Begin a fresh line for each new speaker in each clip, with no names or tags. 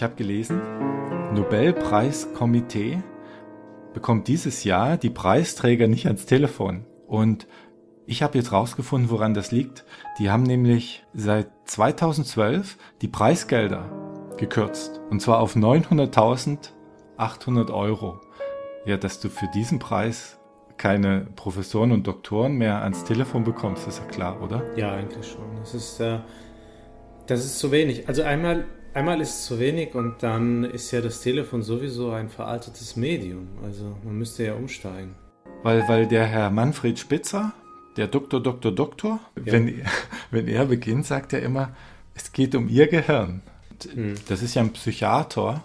ich habe gelesen, Nobelpreiskomitee bekommt dieses Jahr die Preisträger nicht ans Telefon. Und ich habe jetzt rausgefunden, woran das liegt. Die haben nämlich seit 2012 die Preisgelder gekürzt. Und zwar auf 900.800 Euro. Ja, dass du für diesen Preis keine Professoren und Doktoren mehr ans Telefon bekommst, ist ja klar, oder?
Ja, eigentlich schon. Das ist, äh, das ist zu wenig. Also einmal, einmal ist es zu wenig und dann ist ja das Telefon sowieso ein veraltetes Medium. Also man müsste ja umsteigen.
Weil, weil der Herr Manfred Spitzer, der Doktor, Doktor, Doktor, ja. wenn, wenn er beginnt, sagt er immer, es geht um ihr Gehirn. Hm. Das ist ja ein Psychiater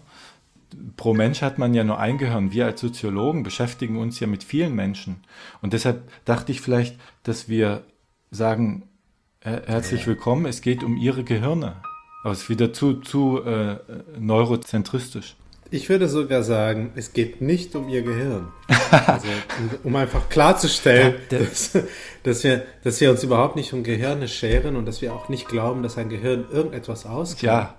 pro Mensch hat man ja nur ein Gehirn. Wir als Soziologen beschäftigen uns ja mit vielen Menschen. Und deshalb dachte ich vielleicht, dass wir sagen, äh, herzlich willkommen, es geht um Ihre Gehirne. Aber es ist wieder zu, zu äh, neurozentristisch.
Ich würde sogar sagen, es geht nicht um Ihr Gehirn. Also, um einfach klarzustellen, ja, dass, dass, wir, dass wir uns überhaupt nicht um Gehirne scheren und dass wir auch nicht glauben, dass ein Gehirn irgendetwas auskennt. Ja,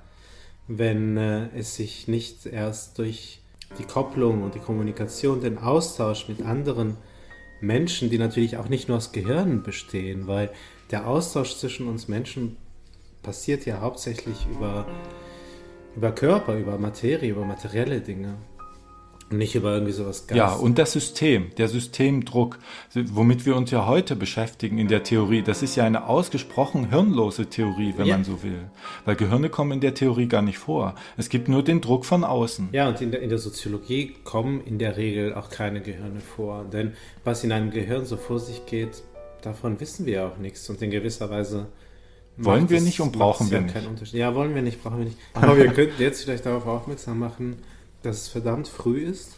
wenn äh, es sich nicht erst durch die Kopplung und die Kommunikation, den Austausch mit anderen Menschen, die natürlich auch nicht nur aus Gehirnen bestehen, weil der Austausch zwischen uns Menschen passiert ja hauptsächlich über, über Körper, über Materie, über materielle Dinge. Und nicht über irgendwie sowas
Geist. Ja, und das System, der Systemdruck, womit wir uns ja heute beschäftigen in der Theorie, das ist ja eine ausgesprochen hirnlose Theorie, wenn ja. man so will. Weil Gehirne kommen in der Theorie gar nicht vor. Es gibt nur den Druck von außen.
Ja, und in der, in der Soziologie kommen in der Regel auch keine Gehirne vor. Denn was in einem Gehirn so vor sich geht, davon wissen wir auch nichts. Und in gewisser Weise
wollen wir nicht und brauchen wir ja
nicht. Ja, wollen wir nicht, brauchen wir nicht. Aber wir könnten jetzt vielleicht darauf aufmerksam machen, dass es verdammt früh ist.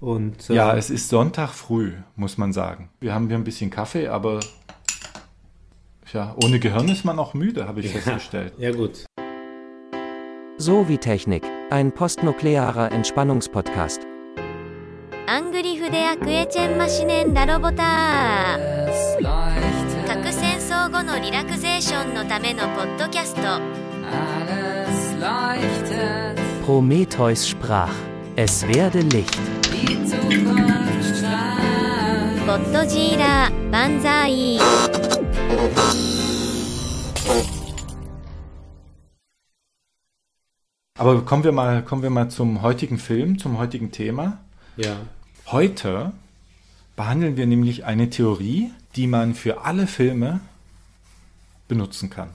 Und,
äh, ja, es ist Sonntag früh, muss man sagen. Wir haben hier ein bisschen Kaffee, aber ja, ohne Gehirn ist man auch müde, habe ich ja. festgestellt.
Ja, gut.
So wie Technik, ein postnuklearer Entspannungspodcast. Angriff der Quechen Maschinen Roboter. 核戦争後のリラクゼーションのためのポッドキャスト Prometheus sprach, es werde Licht. Godzilla, Banzai.
Aber kommen wir mal, kommen wir mal zum heutigen Film, zum heutigen Thema.
Ja.
Heute behandeln wir nämlich eine Theorie, die man für alle Filme benutzen kann.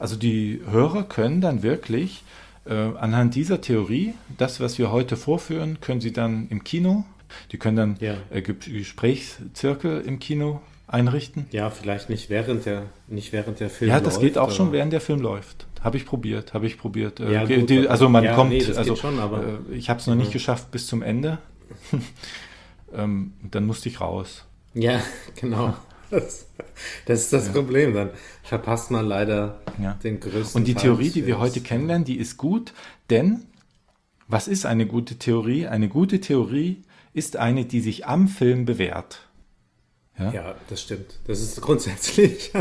Also die Hörer können dann wirklich äh, anhand dieser Theorie, das, was wir heute vorführen, können Sie dann im Kino, die können dann ja. äh, Gesprächszirkel im Kino einrichten.
Ja, vielleicht nicht während der, nicht während der Film
Ja, das läuft, geht auch schon während der Film läuft. Habe ich probiert, habe ich probiert. Äh, ja, gut, die, also man ja, kommt, nee, also schon, äh, ich habe es noch nicht geschafft bis zum Ende. ähm, dann musste ich raus.
Ja, genau. Das, das ist das ja. Problem. Dann verpasst man leider ja. den größten.
Und die Teil Theorie, die wir heute kennenlernen, die ist gut, denn was ist eine gute Theorie? Eine gute Theorie ist eine, die sich am Film bewährt.
Ja, ja das stimmt. Das ist grundsätzlich.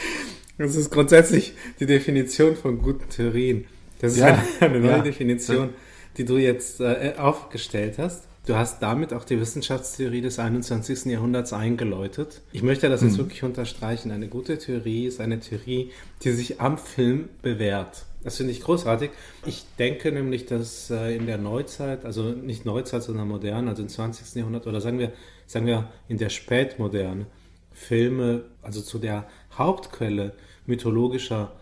das ist grundsätzlich die Definition von guten Theorien. Das ist ja. eine, neue Definition, die du jetzt äh, aufgestellt hast. Du hast damit auch die Wissenschaftstheorie des 21. Jahrhunderts eingeläutet. Ich möchte das jetzt mhm. wirklich unterstreichen. Eine gute Theorie ist eine Theorie, die sich am Film bewährt. Das finde ich großartig. Ich denke nämlich, dass äh, in der Neuzeit, also nicht Neuzeit, sondern modern, also im 20. Jahrhundert oder sagen wir, sagen wir in der Spätmoderne, Filme, also zu der Hauptquelle mythologischer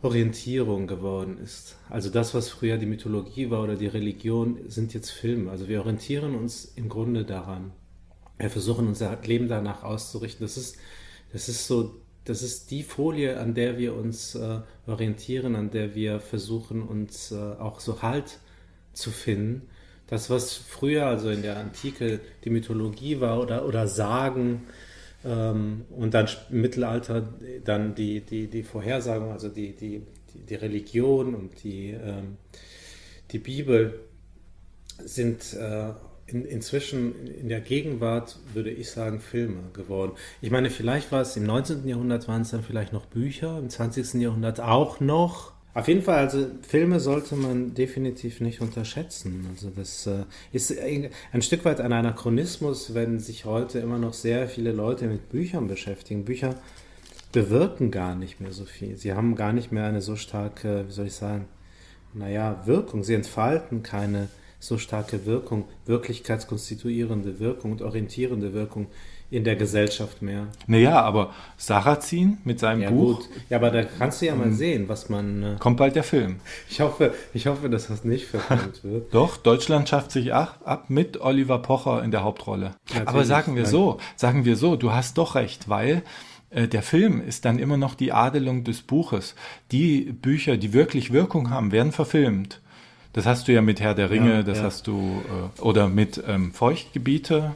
Orientierung geworden ist. Also das, was früher die Mythologie war oder die Religion, sind jetzt Filme. Also wir orientieren uns im Grunde daran. Wir versuchen unser Leben danach auszurichten. Das ist, das ist so, das ist die Folie, an der wir uns äh, orientieren, an der wir versuchen, uns äh, auch so Halt zu finden. Das, was früher, also in der Antike, die Mythologie war oder, oder Sagen, ähm, und dann im Mittelalter dann die, die, die Vorhersagung, also die, die, die, Religion und die, ähm, die Bibel sind äh, in, inzwischen in der Gegenwart, würde ich sagen, Filme geworden. Ich meine, vielleicht war es im 19. Jahrhundert, waren es dann vielleicht noch Bücher, im 20. Jahrhundert auch noch. Auf jeden Fall, also Filme sollte man definitiv nicht unterschätzen. Also das äh, ist ein Stück weit ein Anachronismus, wenn sich heute immer noch sehr viele Leute mit Büchern beschäftigen. Bücher bewirken gar nicht mehr so viel. Sie haben gar nicht mehr eine so starke, wie soll ich sagen, naja, Wirkung. Sie entfalten keine so starke Wirkung, wirklichkeitskonstituierende Wirkung und orientierende Wirkung in der Gesellschaft mehr.
Naja, aber Sarrazin mit seinem
ja,
Buch.
Gut. Ja, aber da kannst du ja mal ähm, sehen, was man.
Äh, kommt bald der Film.
Ich hoffe, ich hoffe, dass das nicht verfilmt wird.
Doch, Deutschland schafft sich ab, ab mit Oliver Pocher in der Hauptrolle. Natürlich. Aber sagen wir so, sagen wir so, du hast doch recht, weil äh, der Film ist dann immer noch die Adelung des Buches. Die Bücher, die wirklich Wirkung haben, werden verfilmt. Das hast du ja mit Herr der Ringe, ja, das ja. hast du, äh, oder mit ähm, Feuchtgebiete.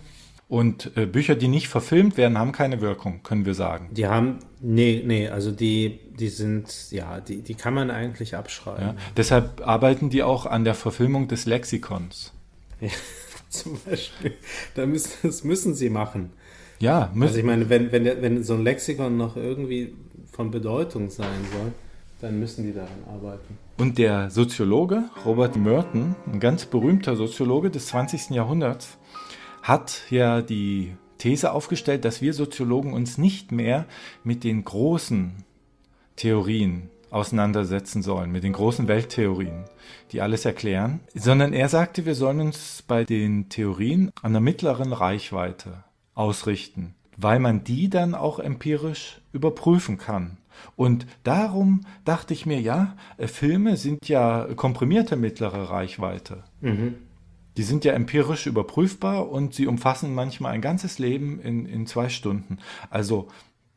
Und äh, Bücher, die nicht verfilmt werden, haben keine Wirkung, können wir sagen.
Die haben, nee, nee, also die, die sind, ja, die, die kann man eigentlich abschreiben. Ja,
deshalb arbeiten die auch an der Verfilmung des Lexikons.
Ja, zum Beispiel. Da müssen, das müssen sie machen.
Ja,
müssen. Also ich meine, wenn, wenn, der, wenn so ein Lexikon noch irgendwie von Bedeutung sein soll, dann müssen die daran arbeiten.
Und der Soziologe Robert Merton, ein ganz berühmter Soziologe des 20. Jahrhunderts, hat ja die These aufgestellt, dass wir Soziologen uns nicht mehr mit den großen Theorien auseinandersetzen sollen, mit den großen Welttheorien, die alles erklären, sondern er sagte, wir sollen uns bei den Theorien an der mittleren Reichweite ausrichten, weil man die dann auch empirisch überprüfen kann. Und darum dachte ich mir, ja, Filme sind ja komprimierte mittlere Reichweite. Mhm. Die sind ja empirisch überprüfbar und sie umfassen manchmal ein ganzes Leben in, in zwei Stunden. Also,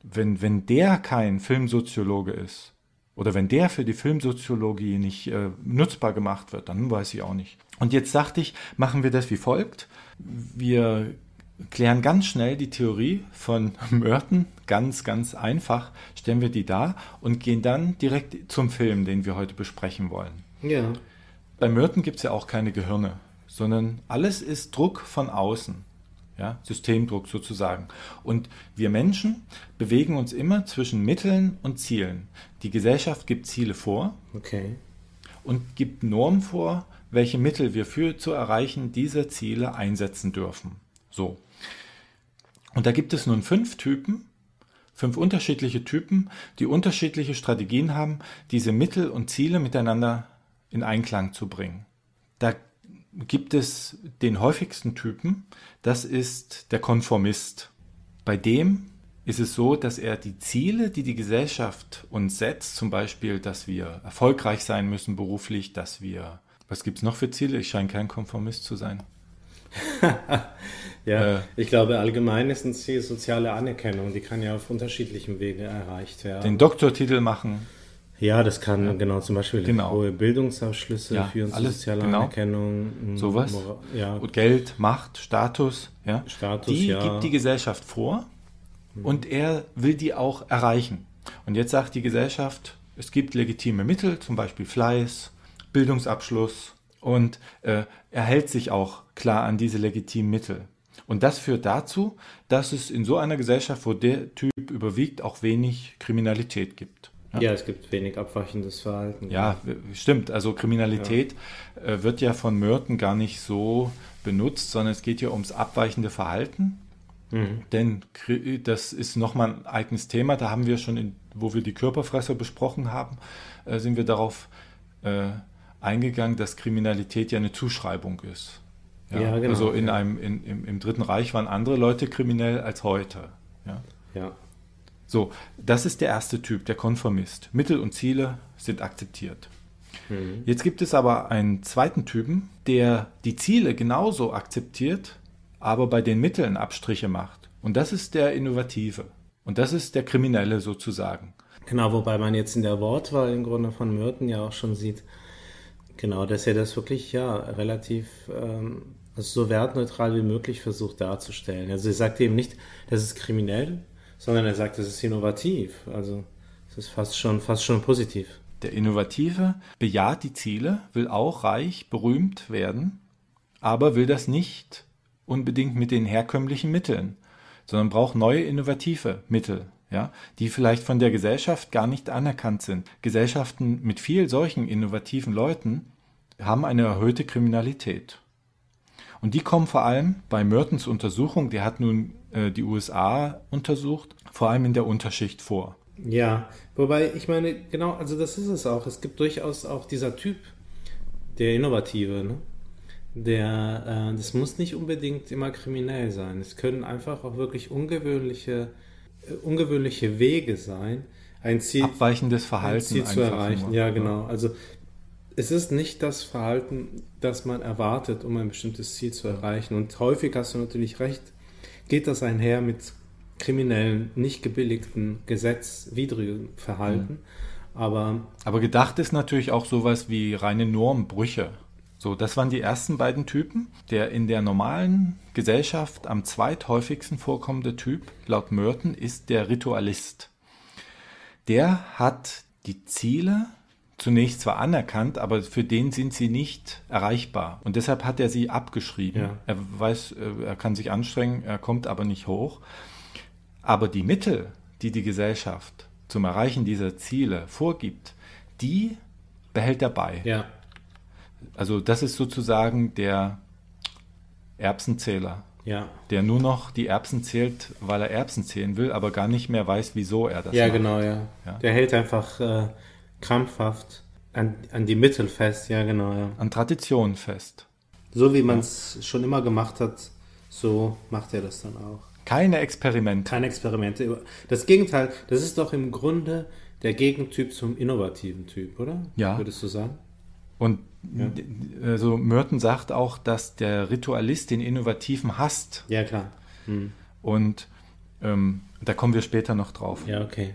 wenn, wenn der kein Filmsoziologe ist, oder wenn der für die Filmsoziologie nicht äh, nutzbar gemacht wird, dann weiß ich auch nicht. Und jetzt dachte ich, machen wir das wie folgt. Wir klären ganz schnell die Theorie von Merton, ganz, ganz einfach, stellen wir die da und gehen dann direkt zum Film, den wir heute besprechen wollen.
Ja.
Bei Merton gibt es ja auch keine Gehirne, sondern alles ist Druck von außen. Ja, Systemdruck sozusagen. Und wir Menschen bewegen uns immer zwischen Mitteln und Zielen. Die Gesellschaft gibt Ziele vor
okay.
und gibt Normen vor, welche Mittel wir für zu erreichen dieser Ziele einsetzen dürfen. So. Und da gibt es nun fünf Typen, fünf unterschiedliche Typen, die unterschiedliche Strategien haben, diese Mittel und Ziele miteinander in Einklang zu bringen. Da gibt es den häufigsten Typen, das ist der Konformist. Bei dem ist es so, dass er die Ziele, die die Gesellschaft uns setzt, zum Beispiel, dass wir erfolgreich sein müssen beruflich, dass wir, was gibt es noch für Ziele? Ich scheine kein Konformist zu sein.
ja, äh, ich glaube, allgemein ist ein Ziel soziale Anerkennung. Die kann ja auf unterschiedlichen Wegen erreicht werden.
Den Doktortitel machen.
Ja, das kann ja. genau zum Beispiel
genau.
hohe Bildungsabschlüsse ja, führen
alles, soziale genau.
Anerkennung.
Sowas. Ja. Und Geld, Macht, Status. Ja.
Status,
die
ja.
gibt die Gesellschaft vor mhm. und er will die auch erreichen. Und jetzt sagt die Gesellschaft, es gibt legitime Mittel, zum Beispiel Fleiß, Bildungsabschluss, und äh, er hält sich auch klar an diese legitimen Mittel. Und das führt dazu, dass es in so einer Gesellschaft, wo der Typ überwiegt, auch wenig Kriminalität gibt.
Ja, ja es gibt wenig abweichendes Verhalten.
Ja, stimmt. Also Kriminalität ja. Äh, wird ja von Mörten gar nicht so benutzt, sondern es geht ja ums abweichende Verhalten. Mhm. Denn das ist nochmal ein eigenes Thema. Da haben wir schon, in, wo wir die Körperfresser besprochen haben, äh, sind wir darauf äh, eingegangen, dass Kriminalität ja eine Zuschreibung ist. Ja, ja genau. Also in einem, in, im, im, Dritten Reich waren andere Leute kriminell als heute. Ja.
ja.
So, das ist der erste Typ, der Konformist. Mittel und Ziele sind akzeptiert. Mhm. Jetzt gibt es aber einen zweiten Typen, der die Ziele genauso akzeptiert, aber bei den Mitteln Abstriche macht. Und das ist der Innovative. Und das ist der Kriminelle sozusagen.
Genau, wobei man jetzt in der Wortwahl im Grunde von Myrten ja auch schon sieht, Genau, dass er das wirklich ja relativ ähm, also so wertneutral wie möglich versucht darzustellen. Also er sagt eben nicht, das ist kriminell, sondern er sagt, das ist innovativ. Also es ist fast schon, fast schon positiv.
Der Innovative bejaht die Ziele, will auch reich, berühmt werden, aber will das nicht unbedingt mit den herkömmlichen Mitteln, sondern braucht neue innovative Mittel. ja, die vielleicht von der Gesellschaft gar nicht anerkannt sind. Gesellschaften mit viel solchen innovativen Leuten haben eine erhöhte Kriminalität. Und die kommen vor allem bei Mertens Untersuchung, der hat nun äh, die USA untersucht, vor allem in der Unterschicht vor.
Ja, wobei ich meine, genau, also das ist es auch. Es gibt durchaus auch dieser Typ, der Innovative, ne? Der, äh, das muss nicht unbedingt immer kriminell sein. Es können einfach auch wirklich ungewöhnliche, äh, ungewöhnliche Wege sein, ein Ziel,
abweichendes Verhalten
ein Ziel zu erreichen. Nur. Ja, genau. Also es ist nicht das Verhalten, das man erwartet, um ein bestimmtes Ziel zu erreichen. Und häufig hast du natürlich recht, geht das einher mit kriminellen, nicht gebilligten, gesetzwidrigen Verhalten. Mhm. Aber,
Aber gedacht ist natürlich auch sowas wie reine Normbrüche. So, das waren die ersten beiden Typen. Der in der normalen Gesellschaft am zweithäufigsten vorkommende Typ, laut Merton, ist der Ritualist. Der hat die Ziele zunächst zwar anerkannt, aber für den sind sie nicht erreichbar. Und deshalb hat er sie abgeschrieben. Ja. Er weiß, äh, er kann sich anstrengen, er kommt aber nicht hoch. Aber die Mittel, die die Gesellschaft zum Erreichen dieser Ziele vorgibt, die behält er bei.
Ja.
Also das ist sozusagen der Erbsenzähler.
Ja.
Der nur noch die Erbsen zählt, weil er Erbsen zählen will, aber gar nicht mehr weiß, wieso er das
ja, macht. Genau, ja, genau, ja. Der hält einfach äh, krampfhaft an, an die Mittel fest, ja, genau, ja.
An Traditionen fest.
So wie man es ja. schon immer gemacht hat, so macht er das dann auch.
Keine Experimente.
Keine Experimente. Das Gegenteil, das ist doch im Grunde der Gegentyp zum innovativen Typ, oder?
Ja.
Würdest du sagen?
Und ja. also Merton sagt auch, dass der Ritualist den Innovativen hasst.
Ja, klar. Hm.
Und ähm, da kommen wir später noch drauf.
Ja, okay.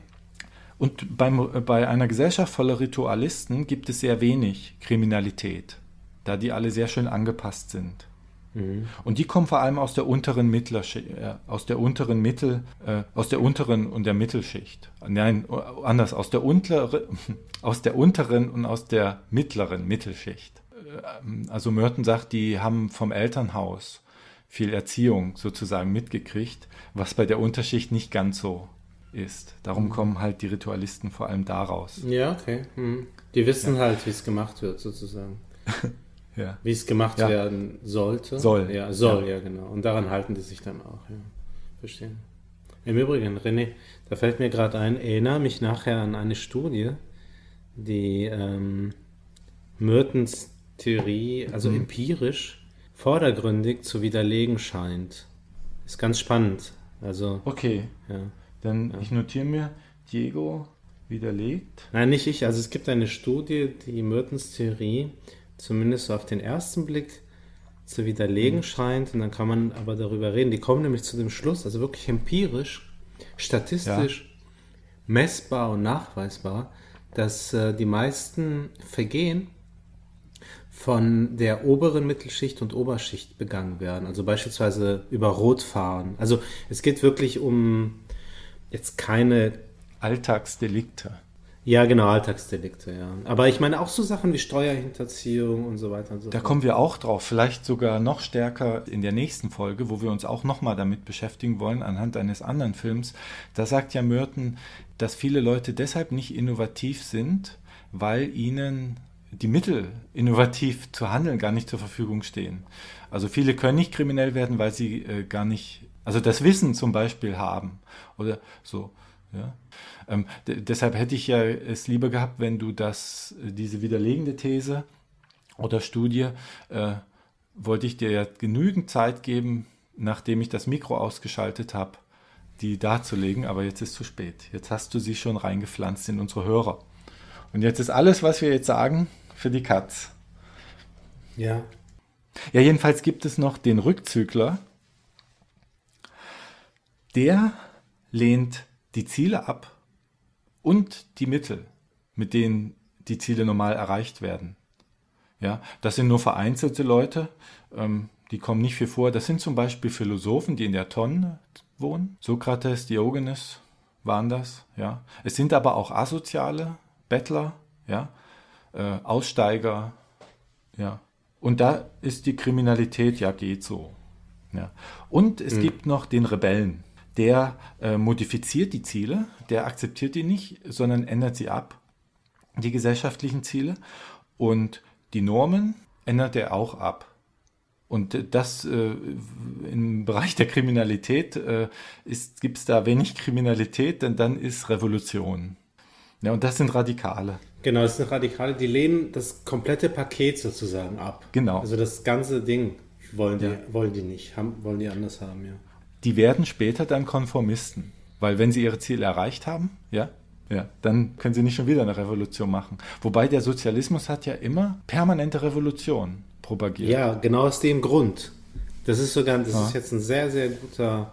Und beim, bei einer Gesellschaft voller Ritualisten gibt es sehr wenig Kriminalität, da die alle sehr schön angepasst sind. Mhm. Und die kommen vor allem aus der unteren Mittler, äh, aus der unteren Mittel, äh, aus der unteren und der Mittelschicht. Nein, anders, aus der, untere, aus der unteren und aus der mittleren Mittelschicht. Äh, also Mörten sagt, die haben vom Elternhaus viel Erziehung sozusagen mitgekriegt, was bei der Unterschicht nicht ganz so ist. Darum kommen halt die Ritualisten vor allem daraus.
Ja, okay. Mhm. Die wissen ja. halt, wie es gemacht wird, sozusagen.
Ja.
Wie es gemacht ja. werden sollte.
Soll.
Ja, soll, ja. ja. genau. Und daran halten die sich dann auch, ja. Verstehen. Im Übrigen, René, da fällt mir gerade ein, erinnere mich nachher an eine Studie, die ähm, Mertens Theorie, also mhm. empirisch, vordergründig zu widerlegen scheint. Ist ganz spannend. Also,
okay.
Ja.
Dann ja. ich notiere mir, Diego widerlegt.
Nein, nicht ich. Also es gibt eine Studie, die Mertens Theorie zumindest so auf den ersten Blick zu widerlegen mhm. scheint. Und dann kann man aber darüber reden. Die kommen nämlich zu dem Schluss, also wirklich empirisch, statistisch ja. messbar und nachweisbar, dass äh, die meisten Vergehen von der oberen Mittelschicht und Oberschicht begangen werden. Also beispielsweise über Rotfahren. Also es geht wirklich um jetzt keine
Alltagsdelikte.
Ja, genau, Alltagsdelikte, ja. Aber ich meine auch so Sachen wie Steuerhinterziehung und so weiter und so
Da fort. kommen wir auch drauf, vielleicht sogar noch stärker in der nächsten Folge, wo wir uns auch nochmal damit beschäftigen wollen, anhand eines anderen Films. Da sagt ja Merton, dass viele Leute deshalb nicht innovativ sind, weil ihnen die Mittel, innovativ zu handeln, gar nicht zur Verfügung stehen. Also viele können nicht kriminell werden, weil sie äh, gar nicht, also das Wissen zum Beispiel haben oder so. Ja. Ähm, deshalb hätte ich ja es lieber gehabt, wenn du das, äh, diese widerlegende These oder Studie, äh, wollte ich dir ja genügend Zeit geben, nachdem ich das Mikro ausgeschaltet habe, die darzulegen, aber jetzt ist zu spät. Jetzt hast du sie schon reingepflanzt in unsere Hörer. Und jetzt ist alles, was wir jetzt sagen, für die Katz.
Ja.
Ja, jedenfalls gibt es noch den Rückzügler. Der lehnt die Ziele ab und die Mittel, mit denen die Ziele normal erreicht werden. Ja, das sind nur vereinzelte Leute, ähm, die kommen nicht viel vor. Das sind zum Beispiel Philosophen, die in der Tonne wohnen. Sokrates, Diogenes waren das. Ja, es sind aber auch asoziale Bettler, ja, äh, Aussteiger, ja. Und da ist die Kriminalität ja geht so. Ja. Und es mhm. gibt noch den Rebellen der äh, modifiziert die Ziele, der akzeptiert die nicht, sondern ändert sie ab, die gesellschaftlichen Ziele. Und die Normen ändert er auch ab. Und das äh, im Bereich der Kriminalität äh, gibt es da wenig Kriminalität, denn dann ist Revolution. Ja, und das sind Radikale.
Genau, das sind Radikale, die lehnen das komplette Paket sozusagen ab.
Genau.
Also das ganze Ding wollen die, ja. wollen die nicht, haben, wollen die anders haben, ja.
Die werden später dann Konformisten, weil wenn sie ihre Ziele erreicht haben, ja, ja, dann können sie nicht schon wieder eine Revolution machen. Wobei der Sozialismus hat ja immer permanente Revolution propagiert.
Ja, genau aus dem Grund. Das ist sogar, das ja. ist jetzt ein sehr, sehr guter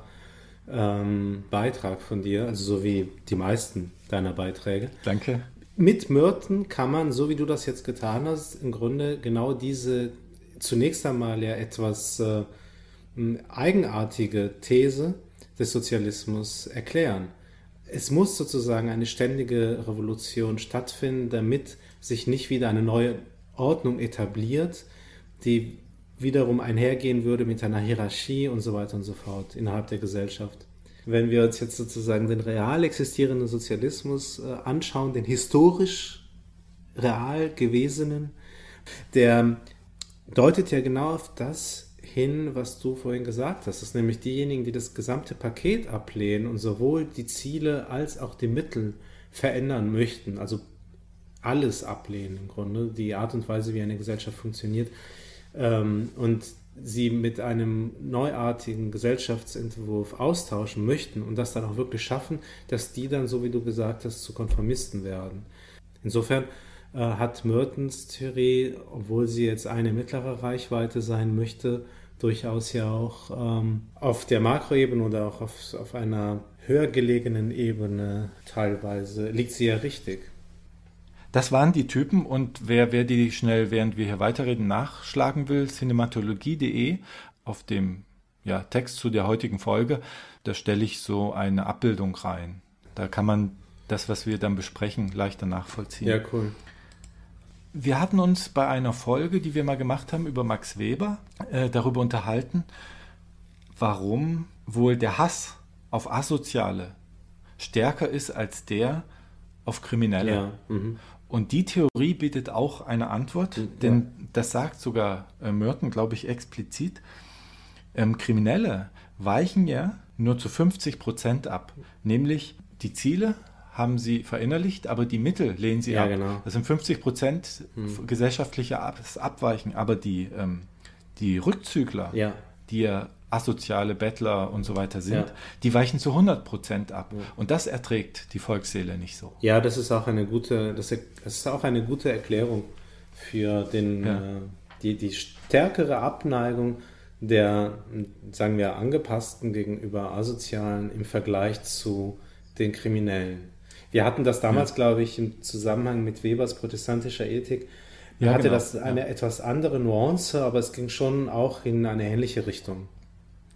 ähm, Beitrag von dir, also so wie die meisten deiner Beiträge.
Danke.
Mit Myrten kann man, so wie du das jetzt getan hast, im Grunde genau diese zunächst einmal ja etwas äh, eigenartige These des Sozialismus erklären. Es muss sozusagen eine ständige Revolution stattfinden, damit sich nicht wieder eine neue Ordnung etabliert, die wiederum einhergehen würde mit einer Hierarchie und so weiter und so fort innerhalb der Gesellschaft. Wenn wir uns jetzt sozusagen den real existierenden Sozialismus äh, anschauen, den historisch real gewesenen, der deutet ja genau auf das hin, was du vorhin gesagt hast. Das ist nämlich diejenigen, die das gesamte Paket ablehnen und sowohl die Ziele als auch die Mittel verändern möchten. Also alles ablehnen im Grunde, die Art und Weise, wie eine Gesellschaft funktioniert. Ähm, und sie mit einem neuartigen Gesellschaftsentwurf austauschen möchten und das dann auch wirklich schaffen, dass die dann, so wie du gesagt hast, zu Konformisten werden. Insofern äh, hat Mertens Theorie, obwohl sie jetzt eine mittlere Reichweite sein möchte, durchaus ja auch ähm, auf der Makroebene oder auch auf, auf einer höher gelegenen Ebene teilweise liegt sie ja richtig.
Das waren die Typen und wer, wer die schnell, während wir hier weiterreden, nachschlagen will, cinematologie.de auf dem ja, Text zu der heutigen Folge, da stelle ich so eine Abbildung rein. Da kann man das, was wir dann besprechen, leichter nachvollziehen.
Ja, cool.
Wir hatten uns bei einer Folge, die wir mal gemacht haben über Max Weber, äh, darüber unterhalten, warum wohl der Hass auf Asoziale stärker ist als der auf Kriminelle. Ja, mhm. und die Theorie bietet auch eine Antwort, mhm, denn ja. das sagt sogar äh, Merton, glaube ich, explizit. Ähm, Kriminelle weichen ja nur zu 50 Prozent ab, nämlich die Ziele haben sie verinnerlicht, aber die Mittel lehnen sie
ja,
ab.
Genau.
Das sind 50 Prozent hm. gesellschaftliche Abweichen, aber die, ähm, die Rückzügler,
ja.
die ja asoziale Bettler und so weiter sind, ja. die weichen zu 100 Prozent ab. Ja. Und das erträgt die Volksseele nicht so.
Ja, das ist auch eine gute, das ist auch eine gute Erklärung für den, ja. äh, die, die stärkere Abneigung der, sagen wir, angepassten gegenüber Asozialen im Vergleich zu den Kriminellen. Wir hatten das damals, ja. glaube ich, im Zusammenhang mit Webers protestantischer Ethik. Ja, hatte genau. das eine ja. etwas andere Nuance, aber es ging schon auch in eine ähnliche Richtung.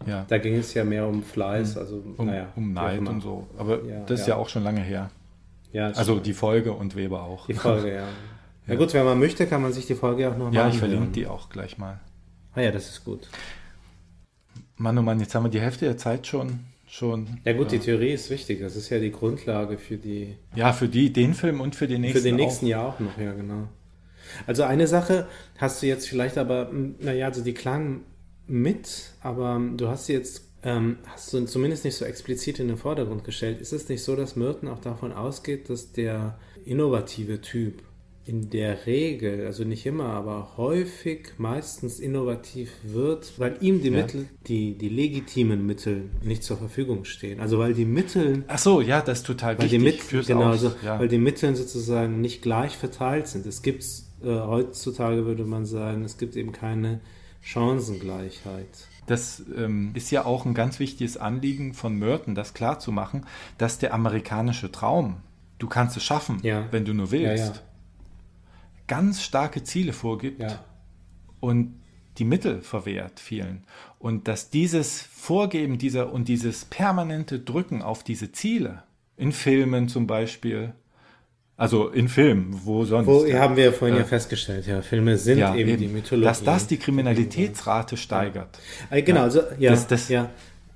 Ja. Da ging es ja mehr um Fleiß, also
um,
naja,
um Neid und so. Aber ja, das ist ja. auch schon lange her. Ja, also die Folge und Weber auch.
Die Folge, ja. Na gut, wenn man möchte, kann man sich die Folge auch nochmal
Ja, ich verlinke die auch gleich mal.
Ah ja, das ist gut.
Mann, oh Mann, jetzt haben wir die Hälfte der Zeit schon schon.
Ja gut, die Theorie ist wichtig. Das ist ja die Grundlage für die.
Ja, für die, den Film und für den nächsten.
Für den nächsten auch. Jahr auch noch, ja genau. Also eine Sache hast du jetzt vielleicht aber, naja, also die klang mit, aber du hast sie jetzt, ähm, hast du zumindest nicht so explizit in den Vordergrund gestellt. Ist es nicht so, dass Merton auch davon ausgeht, dass der innovative Typ in der Regel, also nicht immer, aber häufig meistens innovativ wird, weil ihm die ja. Mittel, die, die legitimen Mittel nicht zur Verfügung stehen. Also weil die Mittel.
Ach so, ja, das ist total
weil wichtig. Die Mit, genau, also, ja. weil die Mittel sozusagen nicht gleich verteilt sind. Es gibt äh, heutzutage, würde man sagen, es gibt eben keine Chancengleichheit.
Das ähm, ist ja auch ein ganz wichtiges Anliegen von Merton, das klarzumachen, dass der amerikanische Traum, du kannst es schaffen, ja. wenn du nur willst ganz starke Ziele vorgibt ja. und die Mittel verwehrt vielen. Und dass dieses Vorgeben dieser und dieses permanente Drücken auf diese Ziele, in Filmen zum Beispiel, also in Filmen, wo sonst. Wo
haben wir ja vorhin äh, ja festgestellt, ja, Filme sind ja, eben, eben, die Mythologie.
Dass das die Kriminalitätsrate steigert.
Ja. Genau, also, ja, das, das, ja.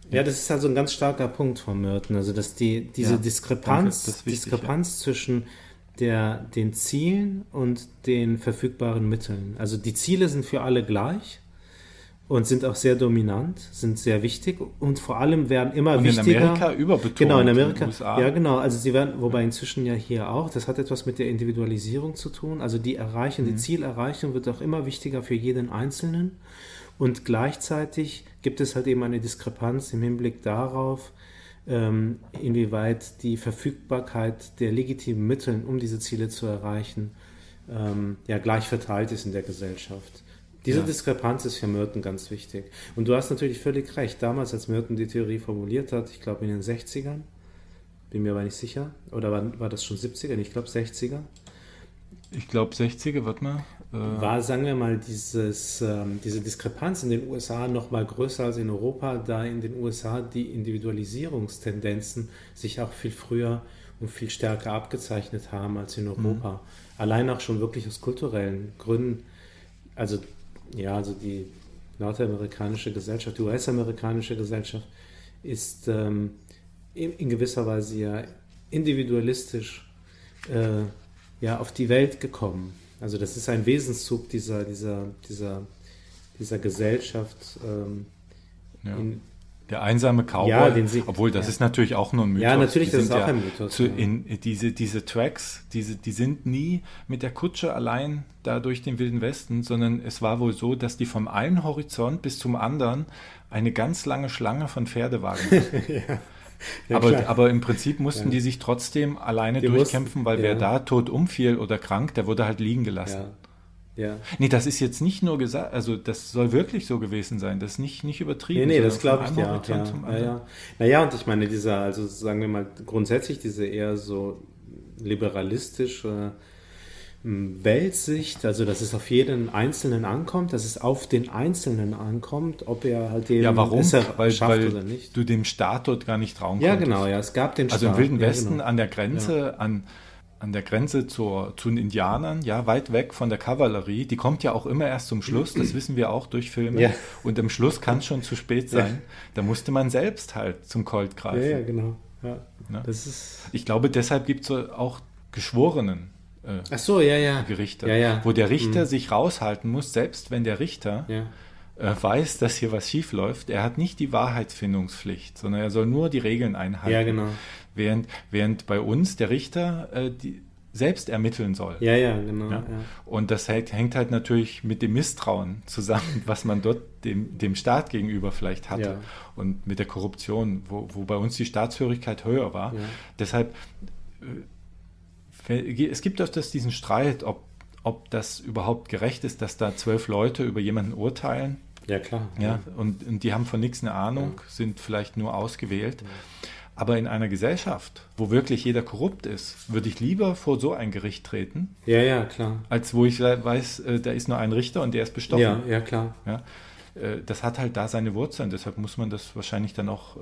Ja, das ist also ein ganz starker Punkt von Merton. Also, dass die, diese Diskrepanz, wichtig, Diskrepanz zwischen der, den Zielen und den verfügbaren Mitteln. Also, die Ziele sind für alle gleich und sind auch sehr dominant, sind sehr wichtig und vor allem werden immer und wichtiger.
In Amerika überbetont.
Genau, in Amerika. In ja, genau. Also sie werden, wobei inzwischen ja hier auch, das hat etwas mit der Individualisierung zu tun. Also die Erreichung, mhm. die Zielerreichung wird auch immer wichtiger für jeden Einzelnen. Und gleichzeitig gibt es halt eben eine Diskrepanz im Hinblick darauf, inwieweit die Verfügbarkeit der legitimen Mittel, um diese Ziele zu erreichen, ähm, ja gleich verteilt ist in der Gesellschaft. Diese ja. Diskrepanz ist für Merton ganz wichtig. Und du hast natürlich völlig recht. Damals, als Merton die Theorie formuliert hat, ich glaube in den 60ern, bin mir aber nicht sicher, oder war, war das schon 70er? Ich glaube 60er.
Ich glaube 60er, warte mal.
Äh war, sagen wir mal, dieses, ähm, diese Diskrepanz in den USA noch mal größer als in Europa, da in den USA die Individualisierungstendenzen sich auch viel früher und viel stärker abgezeichnet haben als in Europa. Mhm. Allein auch schon wirklich aus kulturellen Gründen. Also ja, also die nordamerikanische Gesellschaft, die US-amerikanische Gesellschaft ist ähm, in, in, gewisser Weise ja individualistisch äh, ja, auf die Welt gekommen. Also das ist ein Wesenszug dieser, dieser, dieser, dieser Gesellschaft. Ähm,
ja. in, der einsame Cowboy, ja, sie, obwohl das ja. ist natürlich auch nur ein
Mythos. Ja, natürlich, die das ist auch ein Mythos.
Zu, in, diese, diese Tracks, diese, die sind nie mit der Kutsche allein da durch den Wilden Westen, sondern es war wohl so, dass die vom einen Horizont bis zum anderen eine ganz lange Schlange von Pferdewagen ja. Ja, aber, aber im Prinzip mussten ja. die sich trotzdem alleine die durchkämpfen, mussten, weil wer da tot umfiel oder krank, der wurde halt liegen gelassen. Ja. Nee, das ist jetzt nicht nur gesagt, also das soll wirklich so gewesen sein, das ist nicht, nicht übertrieben.
Nee, nee, das glaube ich ja. Ja, ja, ja. Naja, und ich meine, dieser, also sagen wir mal, grundsätzlich diese eher so liberalistische hm, Weltsicht, also dass es auf jeden Einzelnen ankommt, dass es auf den Einzelnen ankommt, ob er halt
den ja, warum? weil, schafft weil oder nicht. du dem Staat dort gar nicht trauen
ja, konntest. Ja, genau, ja, es gab den
Staat. Also im Wilden Westen ja, genau. an der Grenze, an an der Grenze zur, zu den Indianern, ja, weit weg von der Kavallerie. Die kommt ja auch immer erst zum Schluss, das wissen wir auch durch Filme. Ja. Und im Schluss kann es schon zu spät sein. Ja. Da musste man selbst halt zum Colt greifen.
Ja, ja genau. Ja.
Ne? Das ist ich glaube, deshalb gibt es auch Geschworenen.
Äh, Ach so, ja, ja.
Gerichte,
ja,
wo der Richter mhm. sich raushalten muss, selbst wenn der Richter äh, weiß, dass hier was schief läuft. Er hat nicht die Wahrheitsfindungspflicht, sondern er soll nur die Regeln einhalten.
Ja, genau.
Während, während bei uns der Richter äh, die, selbst ermitteln soll.
Ja, ja, genau. Ja? Ja.
Und das hängt, hängt, halt natürlich mit dem Misstrauen zusammen, was man dort dem, dem Staat gegenüber vielleicht hatte. Ja. Und mit der Korruption, wo, wo bei uns die Staatshörigkeit höher war. Deshalb, äh, es gibt öfters diesen Streit, ob, ob das überhaupt gerecht ist, dass da zwölf Leute über jemanden urteilen.
Ja, klar.
Ja, Und, und die haben von nichts eine Ahnung, sind vielleicht nur ausgewählt. Aber in einer Gesellschaft, wo wirklich jeder korrupt ist, würde ich lieber vor so ein Gericht treten.
Ja, ja, klar.
Als wo ich weiß, äh, da ist nur ein Richter und der ist bestochen.
Ja, ja, klar.
Ja, äh, das hat halt da seine Wurzeln. Deshalb muss man das wahrscheinlich dann auch äh,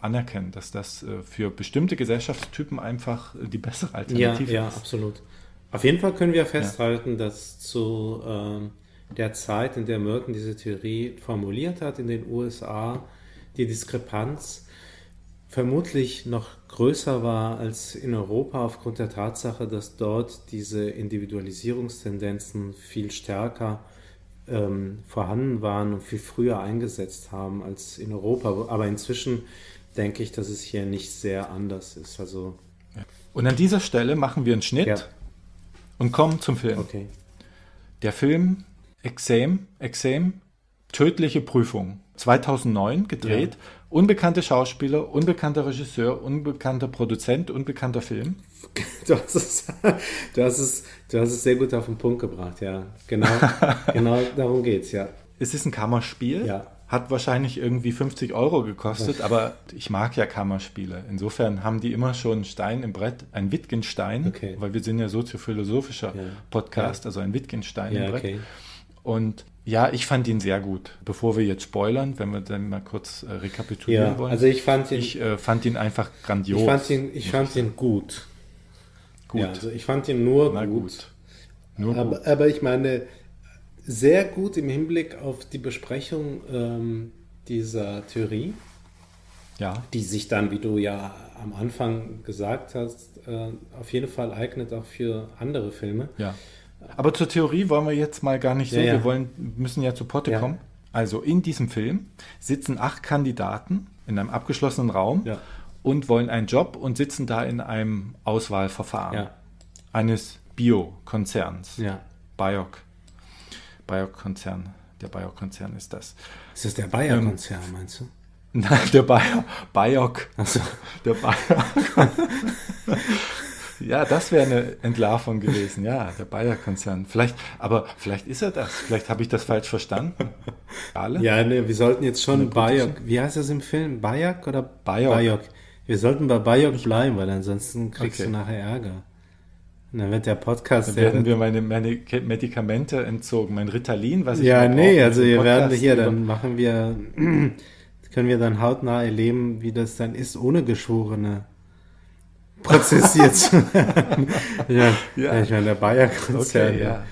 anerkennen, dass das für bestimmte Gesellschaftstypen einfach die bessere Alternative
ja, ist. Ja, absolut. Auf jeden Fall können wir festhalten, ja. dass zu äh, der Zeit, in der Merton diese Theorie formuliert hat in den USA, die Diskrepanz vermutlich noch größer war als in Europa aufgrund der Tatsache, dass dort diese Individualisierungstendenzen viel stärker ähm, vorhanden waren und viel früher eingesetzt haben als in Europa. Aber inzwischen denke ich, dass es hier nicht sehr anders ist. Also
und an dieser Stelle machen wir einen Schnitt ja. und kommen zum Film.
Okay.
Der Film Exam, Exam, tödliche Prüfung, 2009 gedreht. Ja. Unbekannte Schauspieler, unbekannter Regisseur, unbekannter Produzent, unbekannter Film.
Du hast es, du hast es, du hast es sehr gut auf den Punkt gebracht, ja. Genau, genau darum geht's, ja.
Es ist ein Kammerspiel.
Ja.
Hat wahrscheinlich irgendwie 50 Euro gekostet, aber ich mag ja Kammerspiele. Insofern haben die immer schon einen Stein im Brett, ein Wittgenstein, okay. weil wir sind ja soziophilosophischer ja. Podcast, ja. also ein Wittgenstein ja, im Brett. Okay. Und ja, ich fand ihn sehr gut. Bevor wir jetzt spoilern, wenn wir dann mal kurz äh, rekapitulieren ja, wollen.
Also ich fand ihn,
ich äh, fand ihn einfach grandios.
Ich fand ihn, ich fand ihn gut. Gut. Ja, also ich fand ihn nur Na gut. gut. Nur aber, gut. aber ich meine, sehr gut im Hinblick auf die Besprechung ähm, dieser Theorie. ja. die sich dann, wie du ja am Anfang gesagt hast, äh, auf jeden Fall eignet auch für andere Filme.
Ja. Aber zur Theorie wollen wir jetzt mal gar nicht so. Ja, ja. Wir wollen, müssen ja zu Potte ja. kommen. Also in diesem Film sitzen acht Kandidaten in einem abgeschlossenen Raum und wollen einen Job und sitzen da in einem Auswahlverfahren eines Bio-Konzerns.
Ja.
Biok. Biok-Konzern. Der Biok-Konzern ist das.
Ist das der Bayer-Konzern, ähm, meinst du?
Nein, der Bayer, Bayok. Also. Der Bayer. ja, das wäre eine Entlarvung gewesen. Ja, der Bayer-Konzern. Vielleicht, aber vielleicht ist er das. Vielleicht habe ich das falsch verstanden.
Alle? Ja, ne, wir sollten jetzt schon Bayok. Wie heißt das im Film? Bayok oder
Bayok?
Wir sollten bei Bayok bleiben, weil ansonsten kriegst okay. du nachher Ärger. Und dann wird der Podcast. Dann
werden wir meine, meine Medikamente entzogen, mein Ritalin, was ich
Ja, nee, also wir werden hier, dann machen wir können wir dann hautnah erleben, wie das dann ist, ohne Geschworene prozessiert zu werden. ja, ja, ich meine, der Bayer-Konzern. Okay, ja.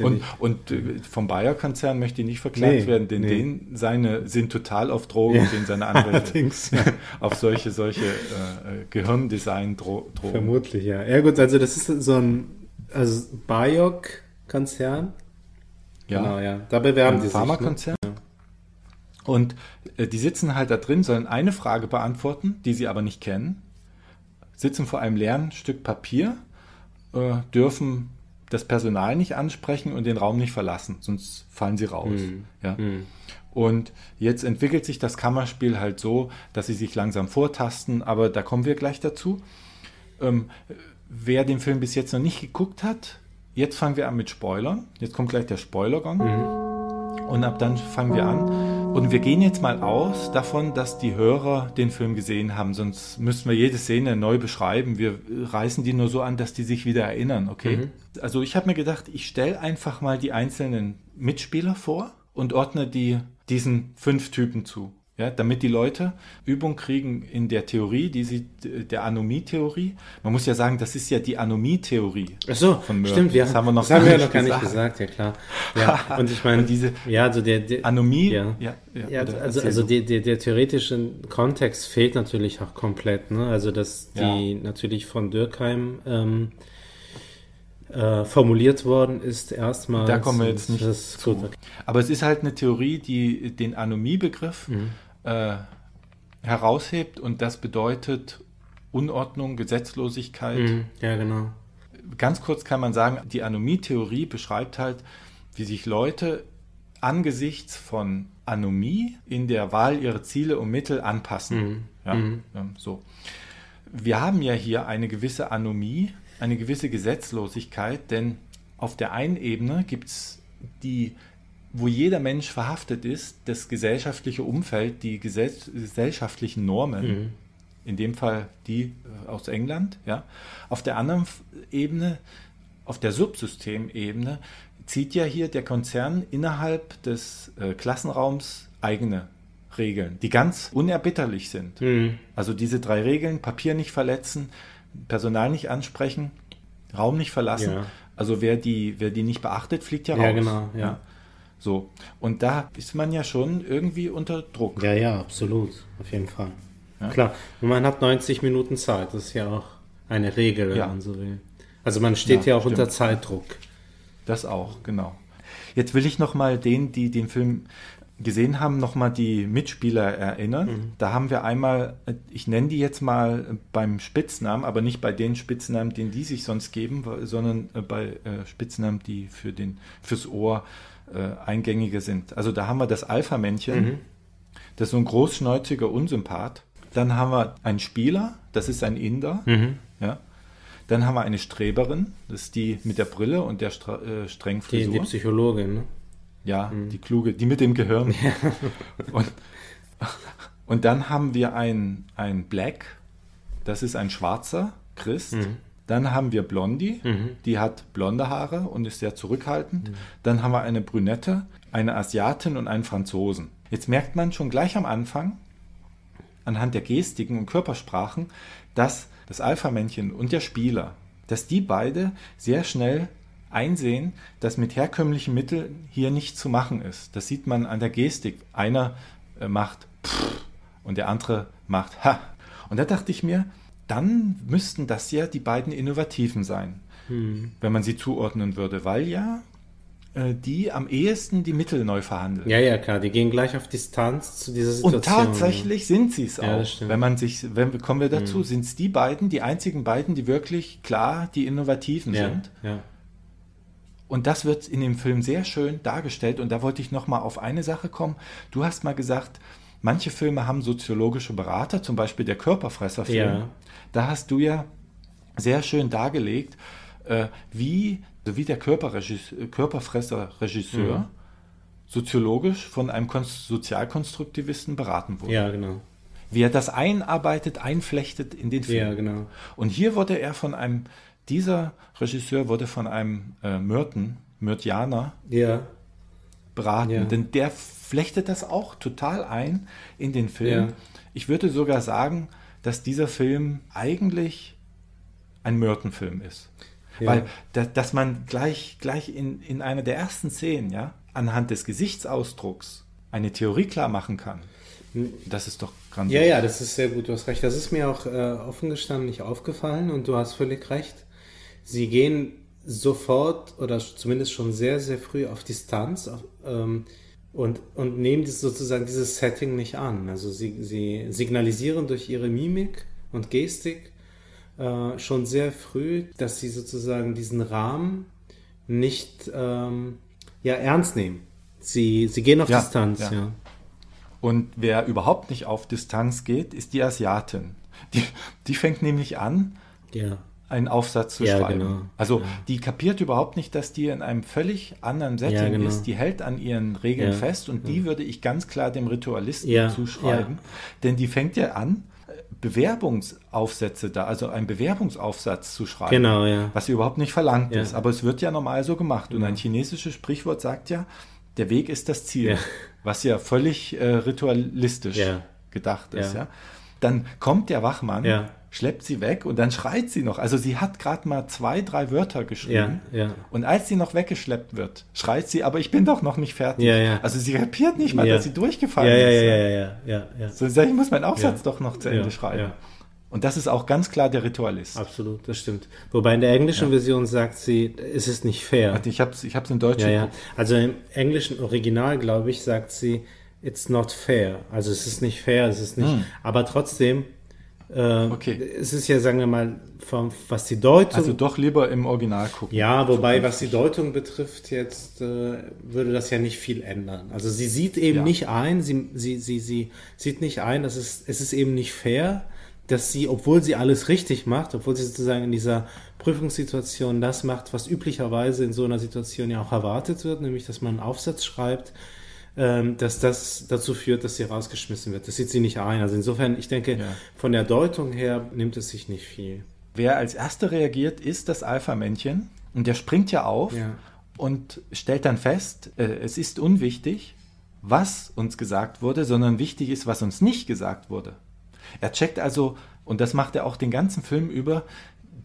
Und, und äh, vom Bayer-Konzern möchte ich nicht verklagt nee, werden, denn nee. den seine sind total auf Drogen, ja, den seine Anwälte auf solche, solche äh, Gehirndesign-Drogen.
Vermutlich, ja. Ja gut, also das ist so ein also Biok-Konzern.
Ja. Genau, ja. Da bewerben ein die Pharmakonzern. sich. Ne? Und äh, die sitzen halt da drin, sollen eine Frage beantworten, die sie aber nicht kennen, sitzen vor einem leeren Stück Papier, äh, dürfen das Personal nicht ansprechen und den Raum nicht verlassen, sonst fallen sie raus. Mhm. Ja? Mhm. Und jetzt entwickelt sich das Kammerspiel halt so, dass sie sich langsam vortasten, aber da kommen wir gleich dazu. Ähm, wer den Film bis jetzt noch nicht geguckt hat, jetzt fangen wir an mit Spoilern. Jetzt kommt gleich der Spoilergang. Mhm. Und ab dann fangen wir an. Und wir gehen jetzt mal aus davon, dass die Hörer den Film gesehen haben, sonst müssten wir jede Szene neu beschreiben. Wir reißen die nur so an, dass die sich wieder erinnern, okay? Mhm. Also ich habe mir gedacht, ich stelle einfach mal die einzelnen Mitspieler vor und ordne die diesen fünf Typen zu ja, damit die Leute Übung kriegen in der Theorie, die sie, der Anomie-Theorie. Man muss ja sagen, das ist ja die Anomie-Theorie.
Ach so, von Murphy. stimmt, wir, das haben wir noch, das haben wir noch gar nicht gesagt, ja klar. Ja, und ich meine, diese, ja, also der, der
Anomie,
ja, ja, ja, ja also, also der, der, der, theoretische Kontext fehlt natürlich auch komplett, ne? Also, dass die natürlich von Dürkheim, ähm, äh, formuliert worden ist erstmal.
Da kommen wir jetzt nicht zu. Aber es ist halt eine Theorie, die den Anomie-Begriff mhm äh, heraushebt und das bedeutet Unordnung, Gesetzlosigkeit. Mhm,
ja, genau.
Ganz kurz kann man sagen, die Anomie-Theorie beschreibt halt, wie sich Leute angesichts von Anomie in der Wahl ihrer Ziele und Mittel anpassen. Mhm. Ja, mhm. so. Wir haben ja hier eine gewisse Anomie, eine gewisse Gesetzlosigkeit, denn auf der einen Ebene gibt es die wo jeder Mensch verhaftet ist, das gesellschaftliche Umfeld, die gesell gesellschaftlichen Normen, mhm. in dem Fall die äh, aus England, ja. Auf der anderen Ebene, auf der Subsystemebene, zieht ja hier der Konzern innerhalb des äh, Klassenraums eigene Regeln, die ganz unerbitterlich sind. Mhm. Also diese drei Regeln, Papier nicht verletzen, Personal nicht ansprechen, Raum nicht verlassen. Ja. Also wer die, wer die nicht beachtet, fliegt ja raus.
Ja, genau. Ja. ja.
So. Und da ist man ja schon irgendwie unter Druck.
Ja, ja, absolut. Auf jeden Fall. Ja. Klar. Und man hat 90 Minuten Zeit. Das ist ja auch eine Regel, wenn ja. man so will. Also man steht ja, ja auch stimmt. unter Zeitdruck.
Das auch, genau. Jetzt will ich nochmal den, die den Film gesehen haben, nochmal die Mitspieler erinnern. Mhm. Da haben wir einmal, ich nenne die jetzt mal beim Spitznamen, aber nicht bei den Spitznamen, den die sich sonst geben, sondern bei äh, Spitznamen, die für den, fürs Ohr äh, eingängige sind. Also da haben wir das Alpha-Männchen, mhm. das ist so ein großschnäuziger Unsympath. Dann haben wir einen Spieler, das ist ein Inder. Mhm. Ja. Dann haben wir eine Streberin, das ist die mit der Brille und der Stra äh, strengen
Frisur. Die, die Psychologin, ne?
Ja, mhm. die kluge, die mit dem Gehirn. Ja. Und, und dann haben wir einen Black, das ist ein schwarzer Christ. Mhm. Dann haben wir Blondie, mhm. die hat blonde Haare und ist sehr zurückhaltend. Mhm. Dann haben wir eine Brünette, eine Asiatin und einen Franzosen. Jetzt merkt man schon gleich am Anfang, anhand der Gestiken und Körpersprachen, dass das Alpha-Männchen und der Spieler, dass die beide sehr schnell einsehen, dass mit herkömmlichen Mitteln hier nicht zu machen ist. Das sieht man an der Gestik. Einer äh, macht pff, und der andere macht ha. Und da dachte ich mir, dann müssten das ja die beiden Innovativen sein, hm. wenn man sie zuordnen würde, weil ja äh, die am ehesten die Mittel neu verhandeln.
Ja, ja, klar, die gehen gleich auf Distanz zu dieser Situation.
Und tatsächlich sind sie es auch. Ja, wenn man sich, wenn kommen wir dazu, hm. sind es die beiden, die einzigen beiden, die wirklich klar die Innovativen ja, sind. Ja. Und das wird in dem Film sehr schön dargestellt. Und da wollte ich noch mal auf eine Sache kommen. Du hast mal gesagt, manche Filme haben soziologische Berater, zum Beispiel der Körperfresserfilm. Ja. Da hast du ja sehr schön dargelegt, äh, wie, wie der Körperfresser-Regisseur mhm. soziologisch von einem Sozialkonstruktivisten beraten wurde.
Ja, genau.
Wie er das einarbeitet, einflechtet in den Film.
Ja, genau.
Und hier wurde er von einem dieser Regisseur wurde von einem äh, Myrten, Myrtianer,
ja.
beraten, ja. denn der flechtet das auch total ein in den Film. Ja. Ich würde sogar sagen, dass dieser Film eigentlich ein Myrtenfilm ist. Ja. Weil, da, dass man gleich, gleich in, in einer der ersten Szenen, ja, anhand des Gesichtsausdrucks eine Theorie klar machen kann. Hm. Das ist doch
grandios. Ja, ja, das ist sehr gut. Du hast recht. Das ist mir auch äh, offen gestanden nicht aufgefallen und du hast völlig recht sie gehen sofort oder zumindest schon sehr, sehr früh auf Distanz auf, ähm, und, und nehmen das sozusagen dieses Setting nicht an. Also sie, sie signalisieren durch ihre Mimik und Gestik äh, schon sehr früh, dass sie sozusagen diesen Rahmen nicht ähm, ja, ernst nehmen. Sie, sie gehen auf ja, Distanz, ja. ja.
Und wer überhaupt nicht auf Distanz geht, ist die Asiatin. Die, die fängt nämlich an,
ja
einen Aufsatz zu ja, schreiben. Genau. Also ja. die kapiert überhaupt nicht, dass die in einem völlig anderen Setting ja, genau. ist. Die hält an ihren Regeln fest und die würde ich ganz klar dem Ritualisten zuschreiben. Denn die fängt ja an, Bewerbungsaufsätze da, also einen Bewerbungsaufsatz zu schreiben,
genau, ja.
was überhaupt nicht verlangt ist. Aber es wird ja normal so gemacht. Und ein chinesisches Sprichwort sagt ja, der Weg ist das Ziel, was ja völlig äh, ritualistisch gedacht ist. Ja. Dann kommt der Wachmann schleppt sie weg und dann schreit sie noch. Also sie hat gerade mal zwei, drei Wörter geschrieben.
Ja, ja.
Und als sie noch weggeschleppt wird, schreit sie, aber ich bin doch noch nicht fertig.
Ja.
Also sie kapiert nicht mal, dass sie durchgefallen
ja,
ja,
ist. Ja, ja, ja, ja, ja.
So, ich muss meinen Aufsatz doch noch zu Ende schreiben. Und das ist auch ganz klar der Ritualist.
Absolut, das stimmt. Wobei in der englischen Version sagt sie, es ist nicht fair.
Warte, ich habe es ich hab's in Deutsch.
Also im englischen Original, glaube ich, sagt sie, it's not fair. Also es ist nicht fair, es ist nicht. Hm. Aber trotzdem äh, okay. Es ist ja, sagen wir mal, vom, was die Deutung.
Also doch lieber im Original gucken.
Ja, wobei, was die Deutung betrifft, jetzt äh, würde das ja nicht viel ändern. Also sie sieht eben ja. nicht ein, sie, sie, sie, sie sieht nicht ein, dass es, es ist eben nicht fair, dass sie, obwohl sie alles richtig macht, obwohl sie sozusagen in dieser Prüfungssituation das macht, was üblicherweise in so einer Situation ja auch erwartet wird, nämlich dass man einen Aufsatz schreibt, dass das dazu führt, dass sie rausgeschmissen wird. Das sieht sie nicht ein. Also insofern, ich denke, ja. von der Deutung her nimmt es sich nicht viel.
Wer als Erster reagiert, ist das Alpha-Männchen. Und der springt ja auf ja. und stellt dann fest, äh, es ist unwichtig, was uns gesagt wurde, sondern wichtig ist, was uns nicht gesagt wurde. Er checkt also, und das macht er auch den ganzen Film über,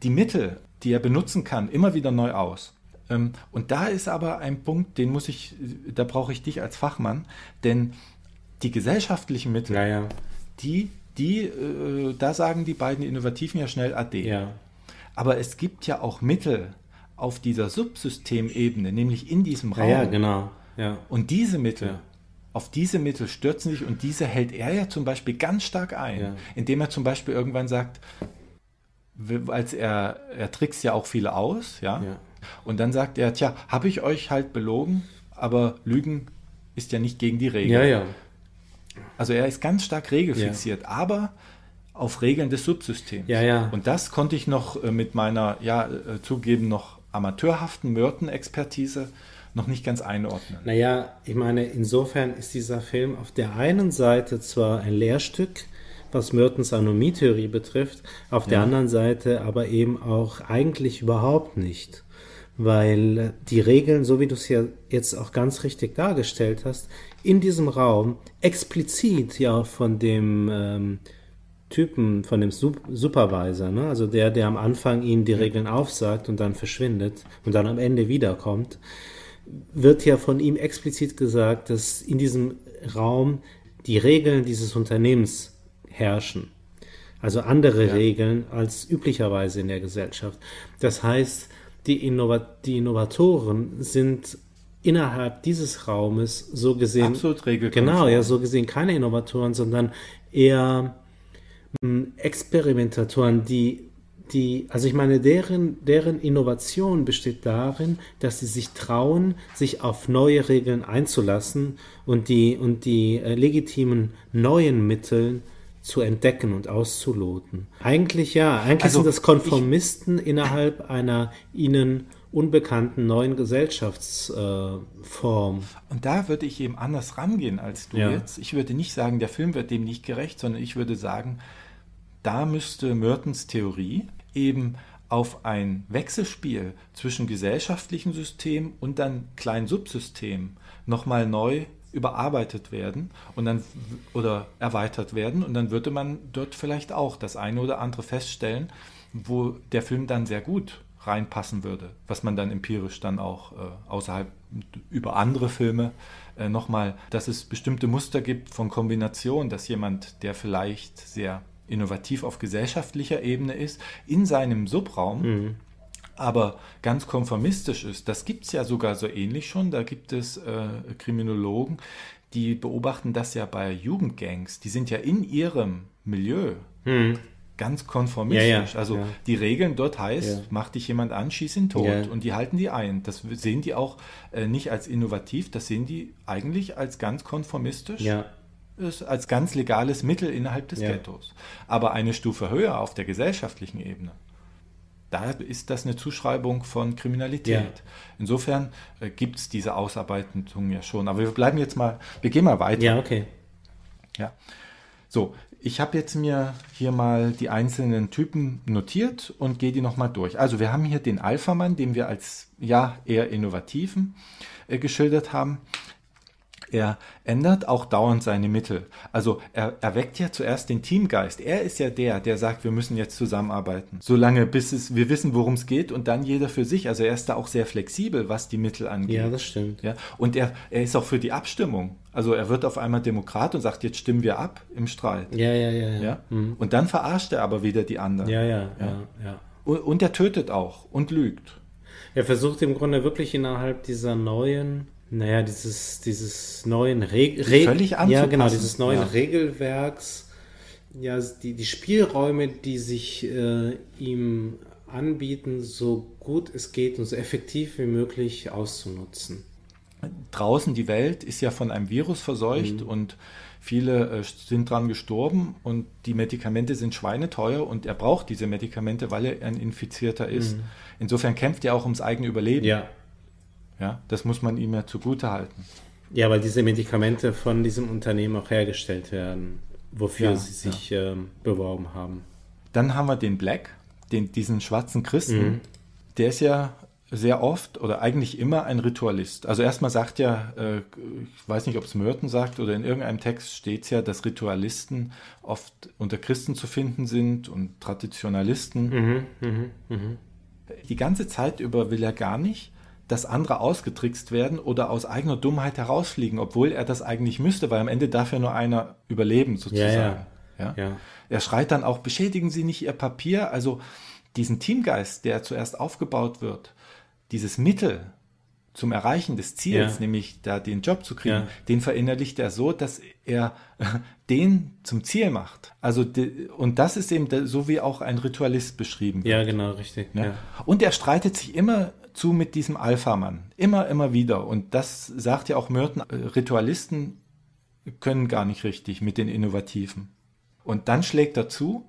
die Mittel, die er benutzen kann, immer wieder neu aus. Ähm, und da ist aber ein Punkt, den muss ich, da brauche ich dich als Fachmann, denn die gesellschaftlichen Mittel,
ja, ja.
die, die, äh, da sagen die beiden Innovativen ja schnell AD.
Ja.
Aber es gibt ja auch Mittel auf dieser Subsystemebene, nämlich in diesem Raum.
Ja, genau. Ja.
Und diese Mittel, auf diese Mittel stürzen sich und diese hält er ja zum Beispiel ganz stark ein, indem er zum Beispiel irgendwann sagt, als er, er trickst ja auch viele aus, ja. ja. Und dann sagt er, tja, habe ich euch halt belogen, aber Lügen ist ja nicht gegen die Regeln.
Ja, ja.
Also er ist ganz stark regelfixiert, ja. aber auf Regeln des Subsystems.
Ja, ja.
Und das konnte ich noch äh, mit meiner, ja, äh, zugeben, noch amateurhaften Myrten-Expertise noch nicht ganz einordnen.
Naja, ich meine, insofern ist dieser Film auf der einen Seite zwar ein Lehrstück, was Mertens Anomie-Theorie betrifft, auf ja. der anderen Seite aber eben auch eigentlich überhaupt nicht weil die Regeln, so wie du es ja jetzt auch ganz richtig dargestellt hast, in diesem Raum explizit ja von dem ähm, Typen, von dem Sup Supervisor, ne? also der, der am Anfang ihm die Regeln aufsagt und dann verschwindet und dann am Ende wiederkommt, wird ja von ihm explizit gesagt, dass in diesem Raum die Regeln dieses Unternehmens herrschen. Also andere ja. Regeln als üblicherweise in der Gesellschaft. Das heißt, die, Innovat die Innovatoren sind innerhalb dieses Raumes so gesehen.
Absolut
regelkonform. Genau, ja, so gesehen keine Innovatoren, sondern eher hm, Experimentatoren, die die, also ich meine, deren, deren Innovation besteht darin, dass sie sich trauen, sich auf neue Regeln einzulassen und die, und die äh, legitimen neuen Mittel zu entdecken und auszuloten. Eigentlich ja, eigentlich also, sind das Konformisten ich, innerhalb einer ihnen unbekannten neuen Gesellschaftsform.
Äh, und da würde ich eben anders rangehen als du ja. jetzt. Ich würde nicht sagen, der Film wird dem nicht gerecht, sondern ich würde sagen, da müsste Mertens Theorie eben auf ein Wechselspiel zwischen gesellschaftlichen Systemen und dann kleinen Subsystemen nochmal neu überarbeitet werden und dann oder erweitert werden und dann würde man dort vielleicht auch das eine oder andere feststellen, wo der Film dann sehr gut reinpassen würde, was man dann empirisch dann auch äh, außerhalb über andere Filme äh, nochmal, dass es bestimmte Muster gibt von Kombination, dass jemand, der vielleicht sehr innovativ auf gesellschaftlicher Ebene ist, in seinem Subraum, mhm. Aber ganz konformistisch ist. Das gibt es ja sogar so ähnlich schon. Da gibt es äh, Kriminologen, die beobachten das ja bei Jugendgangs. Die sind ja in ihrem Milieu. Mhm ganz konformistisch. Ja, ja, also ja. die Regeln dort heißt, macht dich jemand an, schieß ihn tot. Und die halten die ein. Das sehen die auch äh, nicht als innovativ, das sehen die eigentlich als ganz konformistisch ist als ganz legales Mittel innerhalb des ja. Ghettos. Aber eine Stufe höher auf der gesellschaftlichen Ebene, da ist das eine Zuschreibung von Kriminalität. Ja. Insofern äh, gibt es diese Ausarbeitung ja schon. Aber wir bleiben jetzt mal, wir gehen mal weiter.
Ja, okay.
Ja. So, ich habe jetzt mir hier mal die einzelnen Typen notiert und gehe die nochmal durch. Also wir haben hier den Alpha-Mann, den wir als ja eher innovativen äh, geschildert haben er ändert auch dauernd seine Mittel. Also er, er weckt ja zuerst den Teamgeist. Er ist ja der, der sagt, wir müssen jetzt zusammenarbeiten. Solange bis es, wir wissen, worum es geht und dann jeder für sich. Also er ist da auch sehr flexibel, was die Mittel angeht.
Ja, das stimmt.
Ja, und er, er ist auch für die Abstimmung. Also er wird auf einmal Demokrat und sagt, jetzt stimmen wir ab im Streit.
Ja, ja, ja. ja.
ja? Mhm. Und dann verarscht er aber wieder die anderen.
Ja, ja, ja. ja, ja.
Und, und er tötet auch und lügt.
Er versucht im Grunde wirklich innerhalb dieser neuen naja, dieses, dieses neuen Re Re
Völlig
Ja, genau, dieses neuen ja. Regelwerks, ja, die, die Spielräume, die sich äh, ihm anbieten, so gut es geht und so effektiv wie möglich auszunutzen.
Draußen die Welt ist ja von einem Virus verseucht mhm. und viele äh, sind dran gestorben und die Medikamente sind schweineteuer und er braucht diese Medikamente, weil er ein Infizierter ist. Mhm. Insofern kämpft er auch ums eigene Überleben.
Ja,
ja, das muss man ihm ja zugute halten.
Ja, weil diese Medikamente von diesem Unternehmen auch hergestellt werden, wofür ja, sie sich ja. ähm, beworben haben.
Dann haben wir den Black, den, diesen schwarzen Christen. Mhm. Der ist ja sehr oft oder eigentlich immer ein Ritualist. Also erstmal sagt ja, äh, ich weiß nicht, ob es Merton sagt oder in irgendeinem Text steht es ja, dass Ritualisten oft unter Christen zu finden sind und Traditionalisten. Mhm, mh, mh. Die ganze Zeit über will er gar nicht, dass andere ausgetrickst werden oder aus eigener Dummheit herausfliegen, obwohl er das eigentlich müsste, weil am Ende darf ja nur einer überleben, sozusagen. Ja, ja. ja? Er schreit dann auch, beschädigen Sie nicht Ihr Papier. Also diesen Teamgeist, der zuerst aufgebaut wird, dieses Mittel zum Erreichen des Ziels, nämlich da den Job zu kriegen, den verinnerlicht er so, dass er den zum Ziel macht. Also und das ist eben so wie auch ein Ritualist beschrieben
wird. Ja, genau, richtig.
Ne? Und er streitet sich immer zu mit diesem Alpha-Mann. Immer, immer wieder. Und das sagt ja auch Merton, äh, Ritualisten können gar nicht richtig mit den Innovativen. Und dann schlägt er zu.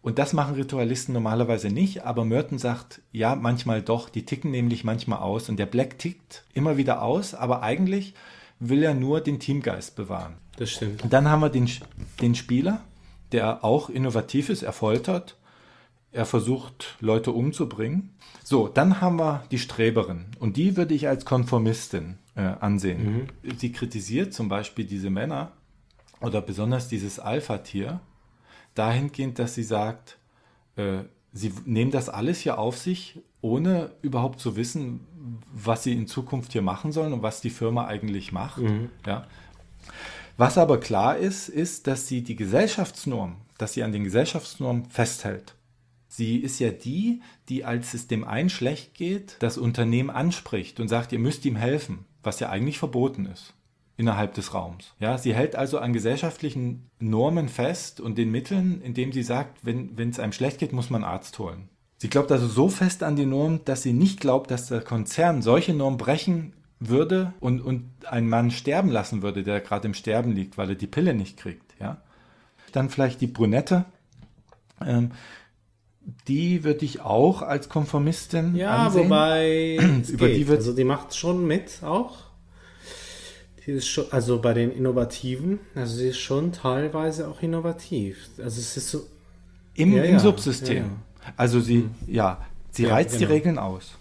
Und das machen Ritualisten normalerweise nicht, aber Merton sagt, ja, manchmal doch, die ticken nämlich manchmal aus. Und der Black tickt immer wieder aus, aber eigentlich will er nur den Teamgeist bewahren.
Das stimmt.
Und dann haben wir den, den Spieler, der auch innovativ ist, er foltert, er versucht, Leute umzubringen. So, dann haben wir die Streberin und die würde ich als Konformistin äh, ansehen. Mhm. Sie kritisiert zum Beispiel diese Männer oder besonders dieses Alpha-Tier dahingehend, dass sie sagt, äh, sie nehmen das alles hier auf sich, ohne überhaupt zu wissen, was sie in Zukunft hier machen sollen und was die Firma eigentlich macht. Mhm. Ja. Was aber klar ist, ist, dass sie die Gesellschaftsnorm, dass sie an den Gesellschaftsnormen festhält. Sie ist ja die, die, als es dem einen schlecht geht, das Unternehmen anspricht und sagt, ihr müsst ihm helfen, was ja eigentlich verboten ist innerhalb des Raums. Ja, sie hält also an gesellschaftlichen Normen fest und den Mitteln, indem sie sagt, wenn es einem schlecht geht, muss man Arzt holen. Sie glaubt also so fest an die Norm, dass sie nicht glaubt, dass der Konzern solche Normen brechen würde und, und einen Mann sterben lassen würde, der gerade im Sterben liegt, weil er die Pille nicht kriegt. Ja? Dann vielleicht die Brünette. Ähm, die würde ich auch als Konformistin
ja, ansehen. wobei über geht. die wird also die macht schon mit auch. Die ist schon, also bei den Innovativen, also sie ist schon teilweise auch innovativ. Also es ist so
im, ja, im ja, Subsystem. Ja, also sie, hm. ja, sie reizt genau. die Regeln aus.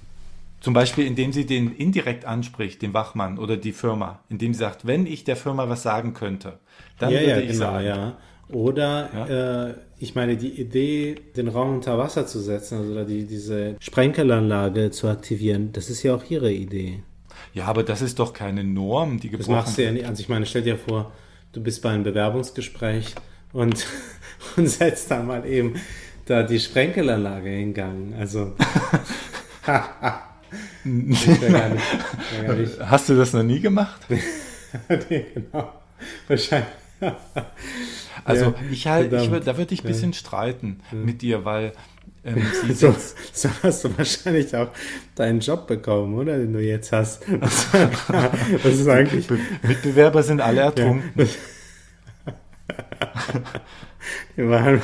Zum Beispiel, indem sie den indirekt anspricht, den Wachmann oder die Firma, indem sie sagt, wenn ich der Firma was sagen könnte, dann würde ich genau, sagen.
Ja. Oder äh, ich meine, die Idee, den Raum unter Wasser zu setzen, also die, diese Sprenkelanlage zu aktivieren, das ist ja auch ihre Idee.
Ja, aber das ist doch keine Norm, die
gebrochen Das machst du ja nicht. Also ich meine, stell dir vor, du bist bei einem Bewerbungsgespräch und, und setzt da mal eben da die Sprenkelanlage in Gang. Also.
nicht, Hast du das noch nie gemacht?
nee, genau. Wahrscheinlich.
Also ja, ich halt, ich würd, da würde ich ein bisschen ja. streiten ja. mit dir, weil ähm,
so, so, hast du wahrscheinlich auch deinen Job bekommen, oder? Den du jetzt hast.
Das ist eigentlich. Mitbewerber sind alle ertrunken.
Die waren,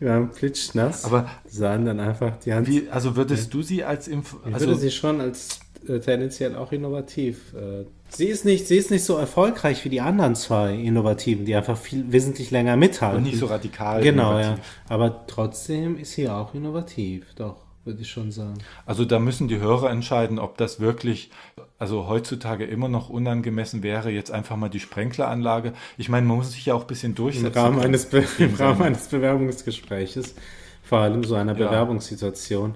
die waren plitschnass. Aber sahen dann einfach die Hand.
Wie, also würdest du sie als Impf
Ich also, würde sie schon als äh, tendenziell auch innovativ. Äh, sie ist nicht, sie ist nicht so erfolgreich wie die anderen zwei Innovativen, die einfach viel wesentlich länger mithalten. Und
nicht so radikal.
Genau, innovativ. ja. Aber trotzdem ist sie auch innovativ, doch würde ich schon sagen.
Also da müssen die Hörer entscheiden, ob das wirklich, also heutzutage immer noch unangemessen wäre, jetzt einfach mal die Sprenkleranlage. Ich meine, man muss sich ja auch ein bisschen durchsetzen.
Im Rahmen eines, Be im Rahmen eines Bewerbungsgespräches, vor allem so einer ja. Bewerbungssituation.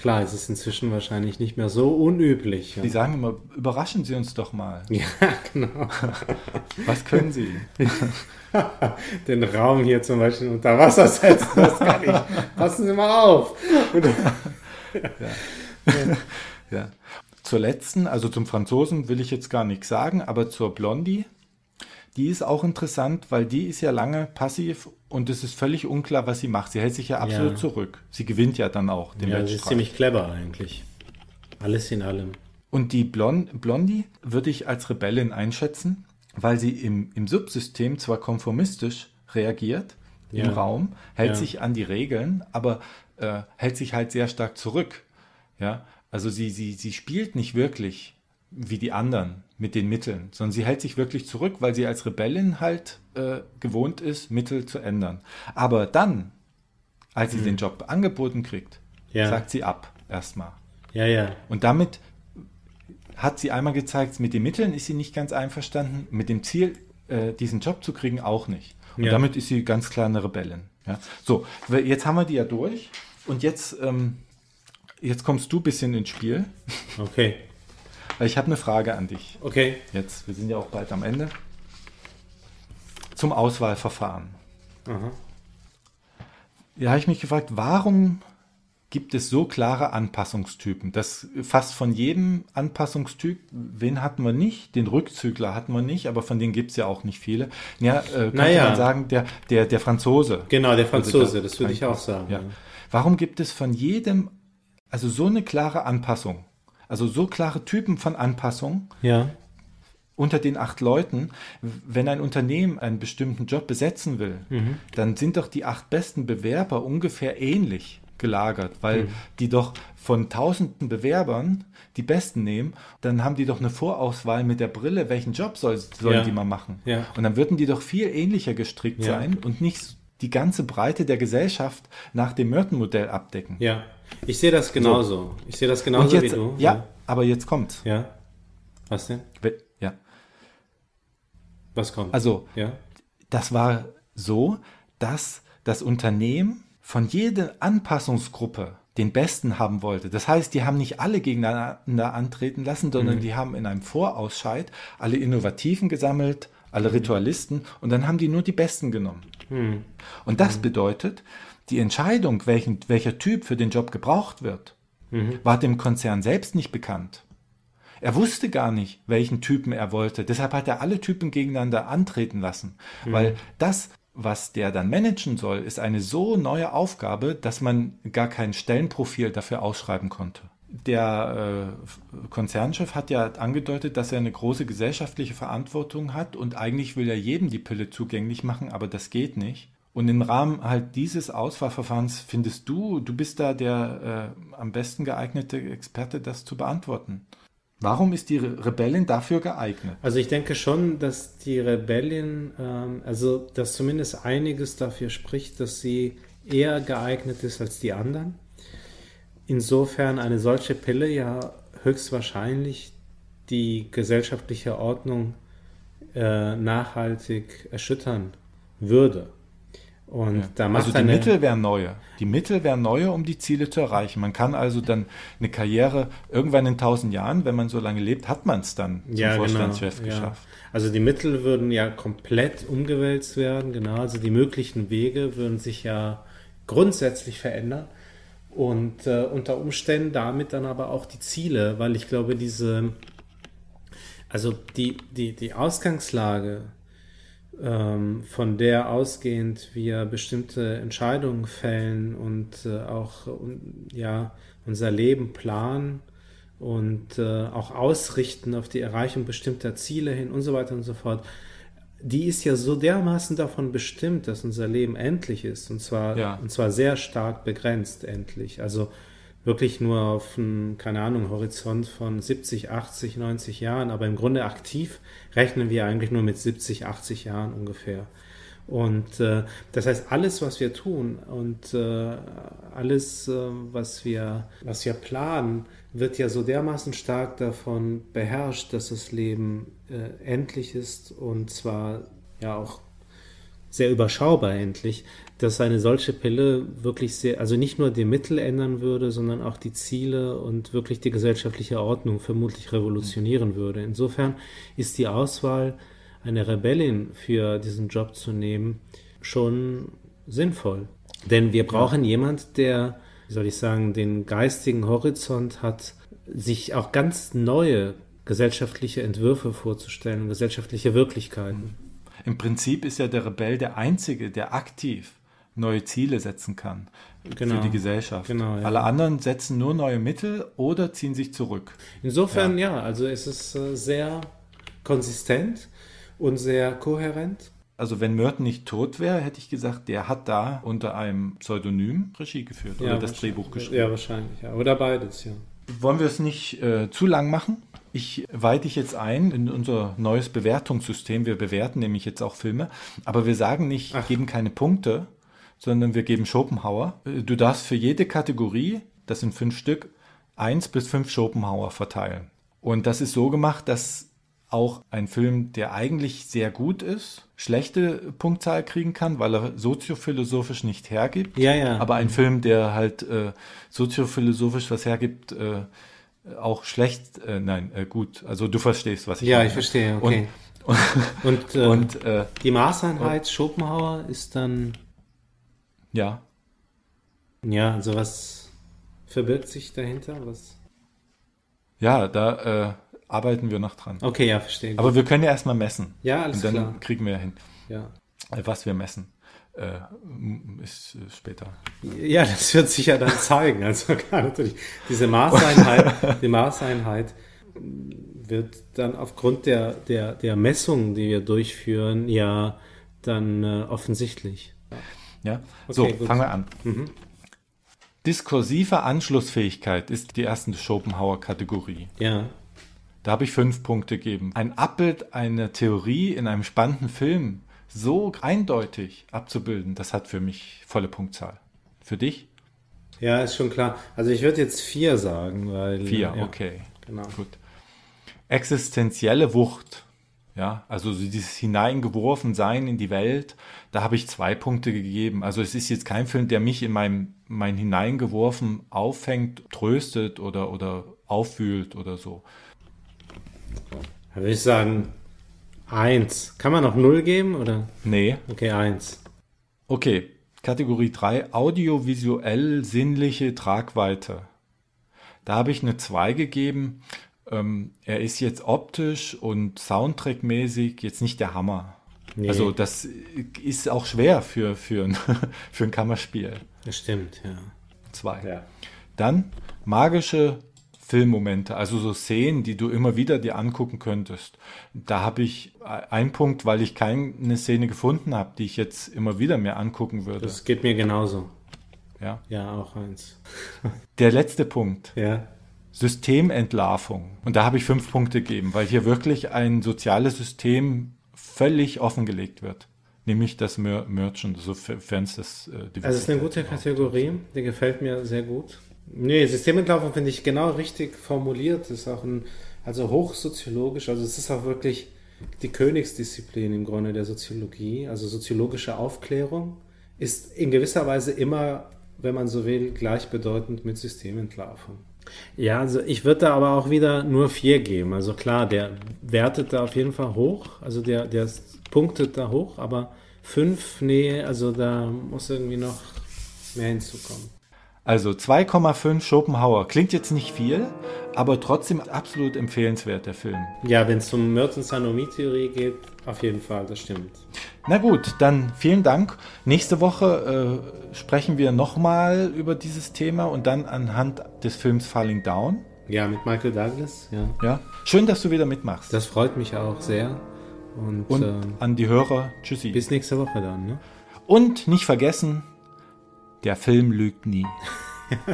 Klar, es ist inzwischen wahrscheinlich nicht mehr so unüblich.
Ja. Die sagen immer, überraschen Sie uns doch mal.
Ja, genau.
Was können Sie?
Den Raum hier zum Beispiel unter Wasser setzen, das kann ich. Passen Sie mal auf.
ja. ja. Zur letzten, also zum Franzosen will ich jetzt gar nichts sagen, aber zur Blondie, die ist auch interessant, weil die ist ja lange passiv und es ist völlig unklar, was sie macht. Sie hält sich ja absolut ja. zurück. Sie gewinnt ja dann auch
den Ja, sie ist ziemlich clever eigentlich. Alles in allem.
Und die Blond Blondie würde ich als Rebellin einschätzen, weil sie im, im Subsystem zwar konformistisch reagiert, ja. im Raum, hält ja. sich an die Regeln, aber äh, hält sich halt sehr stark zurück. Ja, also sie, sie, sie spielt nicht wirklich wie die anderen mit den Mitteln, sondern sie hält sich wirklich zurück, weil sie als Rebellin halt äh, gewohnt ist, Mittel zu ändern. Aber dann, als sie mhm. den Job angeboten kriegt, ja. sagt sie ab erstmal.
Ja, ja.
Und damit hat sie einmal gezeigt, mit den Mitteln ist sie nicht ganz einverstanden, mit dem Ziel, äh, diesen Job zu kriegen, auch nicht. Und ja. damit ist sie ganz klar eine Rebellin. Ja? So, jetzt haben wir die ja durch und jetzt, ähm, jetzt kommst du ein bisschen ins Spiel.
Okay.
Ich habe eine Frage an dich.
Okay.
Jetzt, wir sind ja auch bald am Ende. Zum Auswahlverfahren. Aha. Ja, habe ich mich gefragt, warum gibt es so klare Anpassungstypen? Das fast von jedem Anpassungstyp, wen hatten wir nicht? Den Rückzügler hatten wir nicht, aber von denen gibt es ja auch nicht viele. Ja, äh, könnte naja. man sagen, der, der, der Franzose.
Genau, der Franzose, das würde ich auch sagen.
Ja. Warum gibt es von jedem, also so eine klare Anpassung? Also so klare Typen von Anpassung.
Ja.
Unter den acht Leuten, wenn ein Unternehmen einen bestimmten Job besetzen will, mhm. dann sind doch die acht besten Bewerber ungefähr ähnlich gelagert, weil mhm. die doch von tausenden Bewerbern die besten nehmen, dann haben die doch eine Vorauswahl mit der Brille, welchen Job soll, sollen ja. die mal machen.
Ja.
Und dann würden die doch viel ähnlicher gestrickt ja. sein und nicht die ganze Breite der Gesellschaft nach dem Merton-Modell abdecken.
Ja. Ich sehe das genauso. So. Ich sehe das genauso
jetzt,
wie du.
Ja, ja, aber jetzt kommt.
Ja. Was denn?
Ja.
Was kommt?
Also,
ja.
das war so, dass das Unternehmen von jeder Anpassungsgruppe den Besten haben wollte. Das heißt, die haben nicht alle gegeneinander antreten lassen, sondern mhm. die haben in einem Vorausscheid alle Innovativen gesammelt, alle Ritualisten, und dann haben die nur die Besten genommen. Mhm. Und das mhm. bedeutet, die Entscheidung, welchen, welcher Typ für den Job gebraucht wird, mhm. war dem Konzern selbst nicht bekannt. Er wusste gar nicht, welchen Typen er wollte. Deshalb hat er alle Typen gegeneinander antreten lassen. Mhm. Weil das, was der dann managen soll, ist eine so neue Aufgabe, dass man gar kein Stellenprofil dafür ausschreiben konnte. Der äh, Konzernchef hat ja angedeutet, dass er eine große gesellschaftliche Verantwortung hat und eigentlich will er jedem die Pille zugänglich machen, aber das geht nicht. Und im Rahmen halt dieses Auswahlverfahrens findest du, du bist da der äh, am besten geeignete Experte, das zu beantworten. Warum ist die Rebellin dafür geeignet?
Also ich denke schon, dass die Rebellin, ähm, also dass zumindest einiges dafür spricht, dass sie eher geeignet ist als die anderen. Insofern eine solche Pille ja höchstwahrscheinlich die gesellschaftliche Ordnung äh, nachhaltig erschüttern würde.
Und ja. da macht also die Mittel wären neue. Die Mittel wären neue, um die Ziele zu erreichen. Man kann also dann eine Karriere irgendwann in tausend Jahren, wenn man so lange lebt, hat man es dann
zum ja. Vorstandschef genau. geschafft. Ja. Also die Mittel würden ja komplett umgewälzt werden, genau. Also die möglichen Wege würden sich ja grundsätzlich verändern. Und äh, unter Umständen damit dann aber auch die Ziele, weil ich glaube, diese, also die, die, die Ausgangslage von der ausgehend wir bestimmte Entscheidungen fällen und äh, auch ja, unser Leben planen und äh, auch ausrichten auf die Erreichung bestimmter Ziele hin und so weiter und so fort, die ist ja so dermaßen davon bestimmt, dass unser Leben endlich ist und zwar, ja. und zwar sehr stark begrenzt endlich. Also wirklich nur auf einen, keine Ahnung, Horizont von 70, 80, 90 Jahren, aber im Grunde aktiv rechnen wir eigentlich nur mit 70, 80 Jahren ungefähr. Und äh, das heißt, alles, was wir tun und äh, alles, äh, was, wir, was wir planen, wird ja so dermaßen stark davon beherrscht, dass das Leben äh, endlich ist und zwar ja auch sehr überschaubar endlich, dass eine solche Pille wirklich sehr, also nicht nur die Mittel ändern würde, sondern auch die Ziele und wirklich die gesellschaftliche Ordnung vermutlich revolutionieren würde. Insofern ist die Auswahl, eine Rebellin für diesen Job zu nehmen, schon sinnvoll. Denn wir brauchen ja. jemand, der, wie soll ich sagen, den geistigen Horizont hat, sich auch ganz neue gesellschaftliche Entwürfe vorzustellen, gesellschaftliche Wirklichkeiten.
Im Prinzip ist ja der Rebell der Einzige, der aktiv neue Ziele setzen kann genau. für die Gesellschaft. Genau, ja. Alle anderen setzen nur neue Mittel oder ziehen sich zurück.
Insofern ja, ja also es ist äh, sehr konsistent und sehr kohärent.
Also wenn Merton nicht tot wäre, hätte ich gesagt, der hat da unter einem Pseudonym Regie geführt ja, oder das Drehbuch geschrieben.
Ja, wahrscheinlich, ja. Oder beides, ja.
Wollen wir es nicht äh, zu lang machen? Ich weite dich jetzt ein in unser neues Bewertungssystem. Wir bewerten nämlich jetzt auch Filme, aber wir sagen nicht, Ach. geben keine Punkte, sondern wir geben Schopenhauer. Du darfst für jede Kategorie, das sind fünf Stück, eins bis fünf Schopenhauer verteilen. Und das ist so gemacht, dass auch ein Film, der eigentlich sehr gut ist, schlechte Punktzahl kriegen kann, weil er soziophilosophisch nicht hergibt.
Ja, ja.
Aber ein Film, der halt äh, soziophilosophisch was hergibt, äh, auch schlecht, äh, nein, äh, gut. Also du verstehst, was ich
ja, meine. Ja, ich verstehe, okay. Und, und, und, und äh, die Maßeinheit Schopenhauer ist dann
ja.
Ja, also was verbirgt sich dahinter? Was?
Ja, da äh, arbeiten wir noch dran.
Okay, ja, verstehe.
Aber wir können ja erstmal messen.
Ja, alles
klar. Und dann
klar.
kriegen wir ja hin.
Ja.
Äh, was wir messen. Äh, ist später.
Ja, das wird sich ja dann zeigen. Also klar, natürlich. Diese Maßeinheit, die Maßeinheit wird dann aufgrund der, der, der Messungen, die wir durchführen, ja dann äh, offensichtlich.
Ja, okay, so, gut. fangen wir an. Mhm. Diskursive Anschlussfähigkeit ist die erste Schopenhauer-Kategorie.
Ja.
Da habe ich fünf Punkte gegeben. Ein Abbild einer Theorie in einem spannenden Film so eindeutig abzubilden, das hat für mich volle Punktzahl. Für dich?
Ja, ist schon klar. Also ich würde jetzt vier sagen, weil.
Vier, ja, okay. Genau. Gut. Existenzielle Wucht ja, also dieses Hineingeworfensein in die Welt, da habe ich zwei Punkte gegeben. Also es ist jetzt kein Film, der mich in meinem mein Hineingeworfen auffängt, tröstet oder, oder auffühlt oder so.
Da würde ich sagen, Eins. Kann man noch null geben, oder?
Nee.
Okay, eins.
Okay, Kategorie 3, audiovisuell sinnliche Tragweite. Da habe ich eine 2 gegeben. Ähm, er ist jetzt optisch und Soundtrack-mäßig jetzt nicht der Hammer. Nee. Also das ist auch schwer für, für, ein, für ein Kammerspiel.
Das stimmt, ja.
Zwei. Ja. Dann magische Filmmomente, also so Szenen, die du immer wieder dir angucken könntest. Da habe ich einen Punkt, weil ich keine Szene gefunden habe, die ich jetzt immer wieder mir angucken würde.
Das geht mir genauso.
Ja.
Ja, auch eins.
Der letzte Punkt.
Ja.
Systementlarvung. Und da habe ich fünf Punkte gegeben, weil hier wirklich ein soziales System völlig offengelegt wird. Nämlich das Mer Merchant, sofern es das.
Äh, also, es ist eine gute Kategorie, die gefällt mir sehr gut. Nee, Systementlarvung finde ich genau richtig formuliert. Das ist auch ein, also hochsoziologisch, also es ist auch wirklich die Königsdisziplin im Grunde der Soziologie, also soziologische Aufklärung, ist in gewisser Weise immer, wenn man so will, gleichbedeutend mit Systementlarvung. Ja, also ich würde da aber auch wieder nur vier geben. Also klar, der wertet da auf jeden Fall hoch, also der, der punktet da hoch, aber fünf, nee, also da muss irgendwie noch mehr hinzukommen.
Also 2,5 Schopenhauer. Klingt jetzt nicht viel, aber trotzdem absolut empfehlenswert, der Film.
Ja, wenn es um Mertens-Anomie-Theorie geht, auf jeden Fall, das stimmt.
Na gut, dann vielen Dank. Nächste Woche äh, sprechen wir nochmal über dieses Thema und dann anhand des Films Falling Down.
Ja, mit Michael Douglas, ja.
Ja, schön, dass du wieder mitmachst.
Das freut mich auch sehr.
Und, und äh, an die Hörer, tschüssi.
Bis nächste Woche dann, ne?
Und nicht vergessen, der Film lügt nie.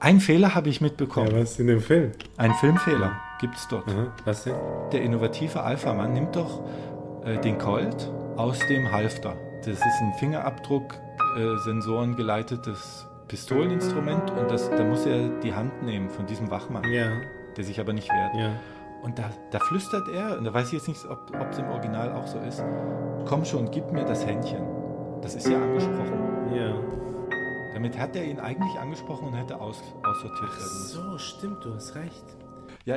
Ein Fehler habe ich mitbekommen.
Ja, was in dem Film?
Ein Filmfehler gibt es dort.
Aha, was denn?
Der innovative Alpha-Mann nimmt doch äh, den Colt aus dem Halfter. Das ist ein Fingerabdruck, äh, Sensoren geleitetes Pistoleninstrument und das, da muss er die Hand nehmen von diesem Wachmann,
ja.
der sich aber nicht wehrt.
Ja.
Und da, da, flüstert er, und da weiß ich jetzt nicht, ob es im Original auch so ist, komm schon, gib mir das Händchen. Das ist ja angesprochen.
Ja.
Damit hat er ihn eigentlich angesprochen und hätte aus, aussortiert
werden. So, stimmt, du hast recht.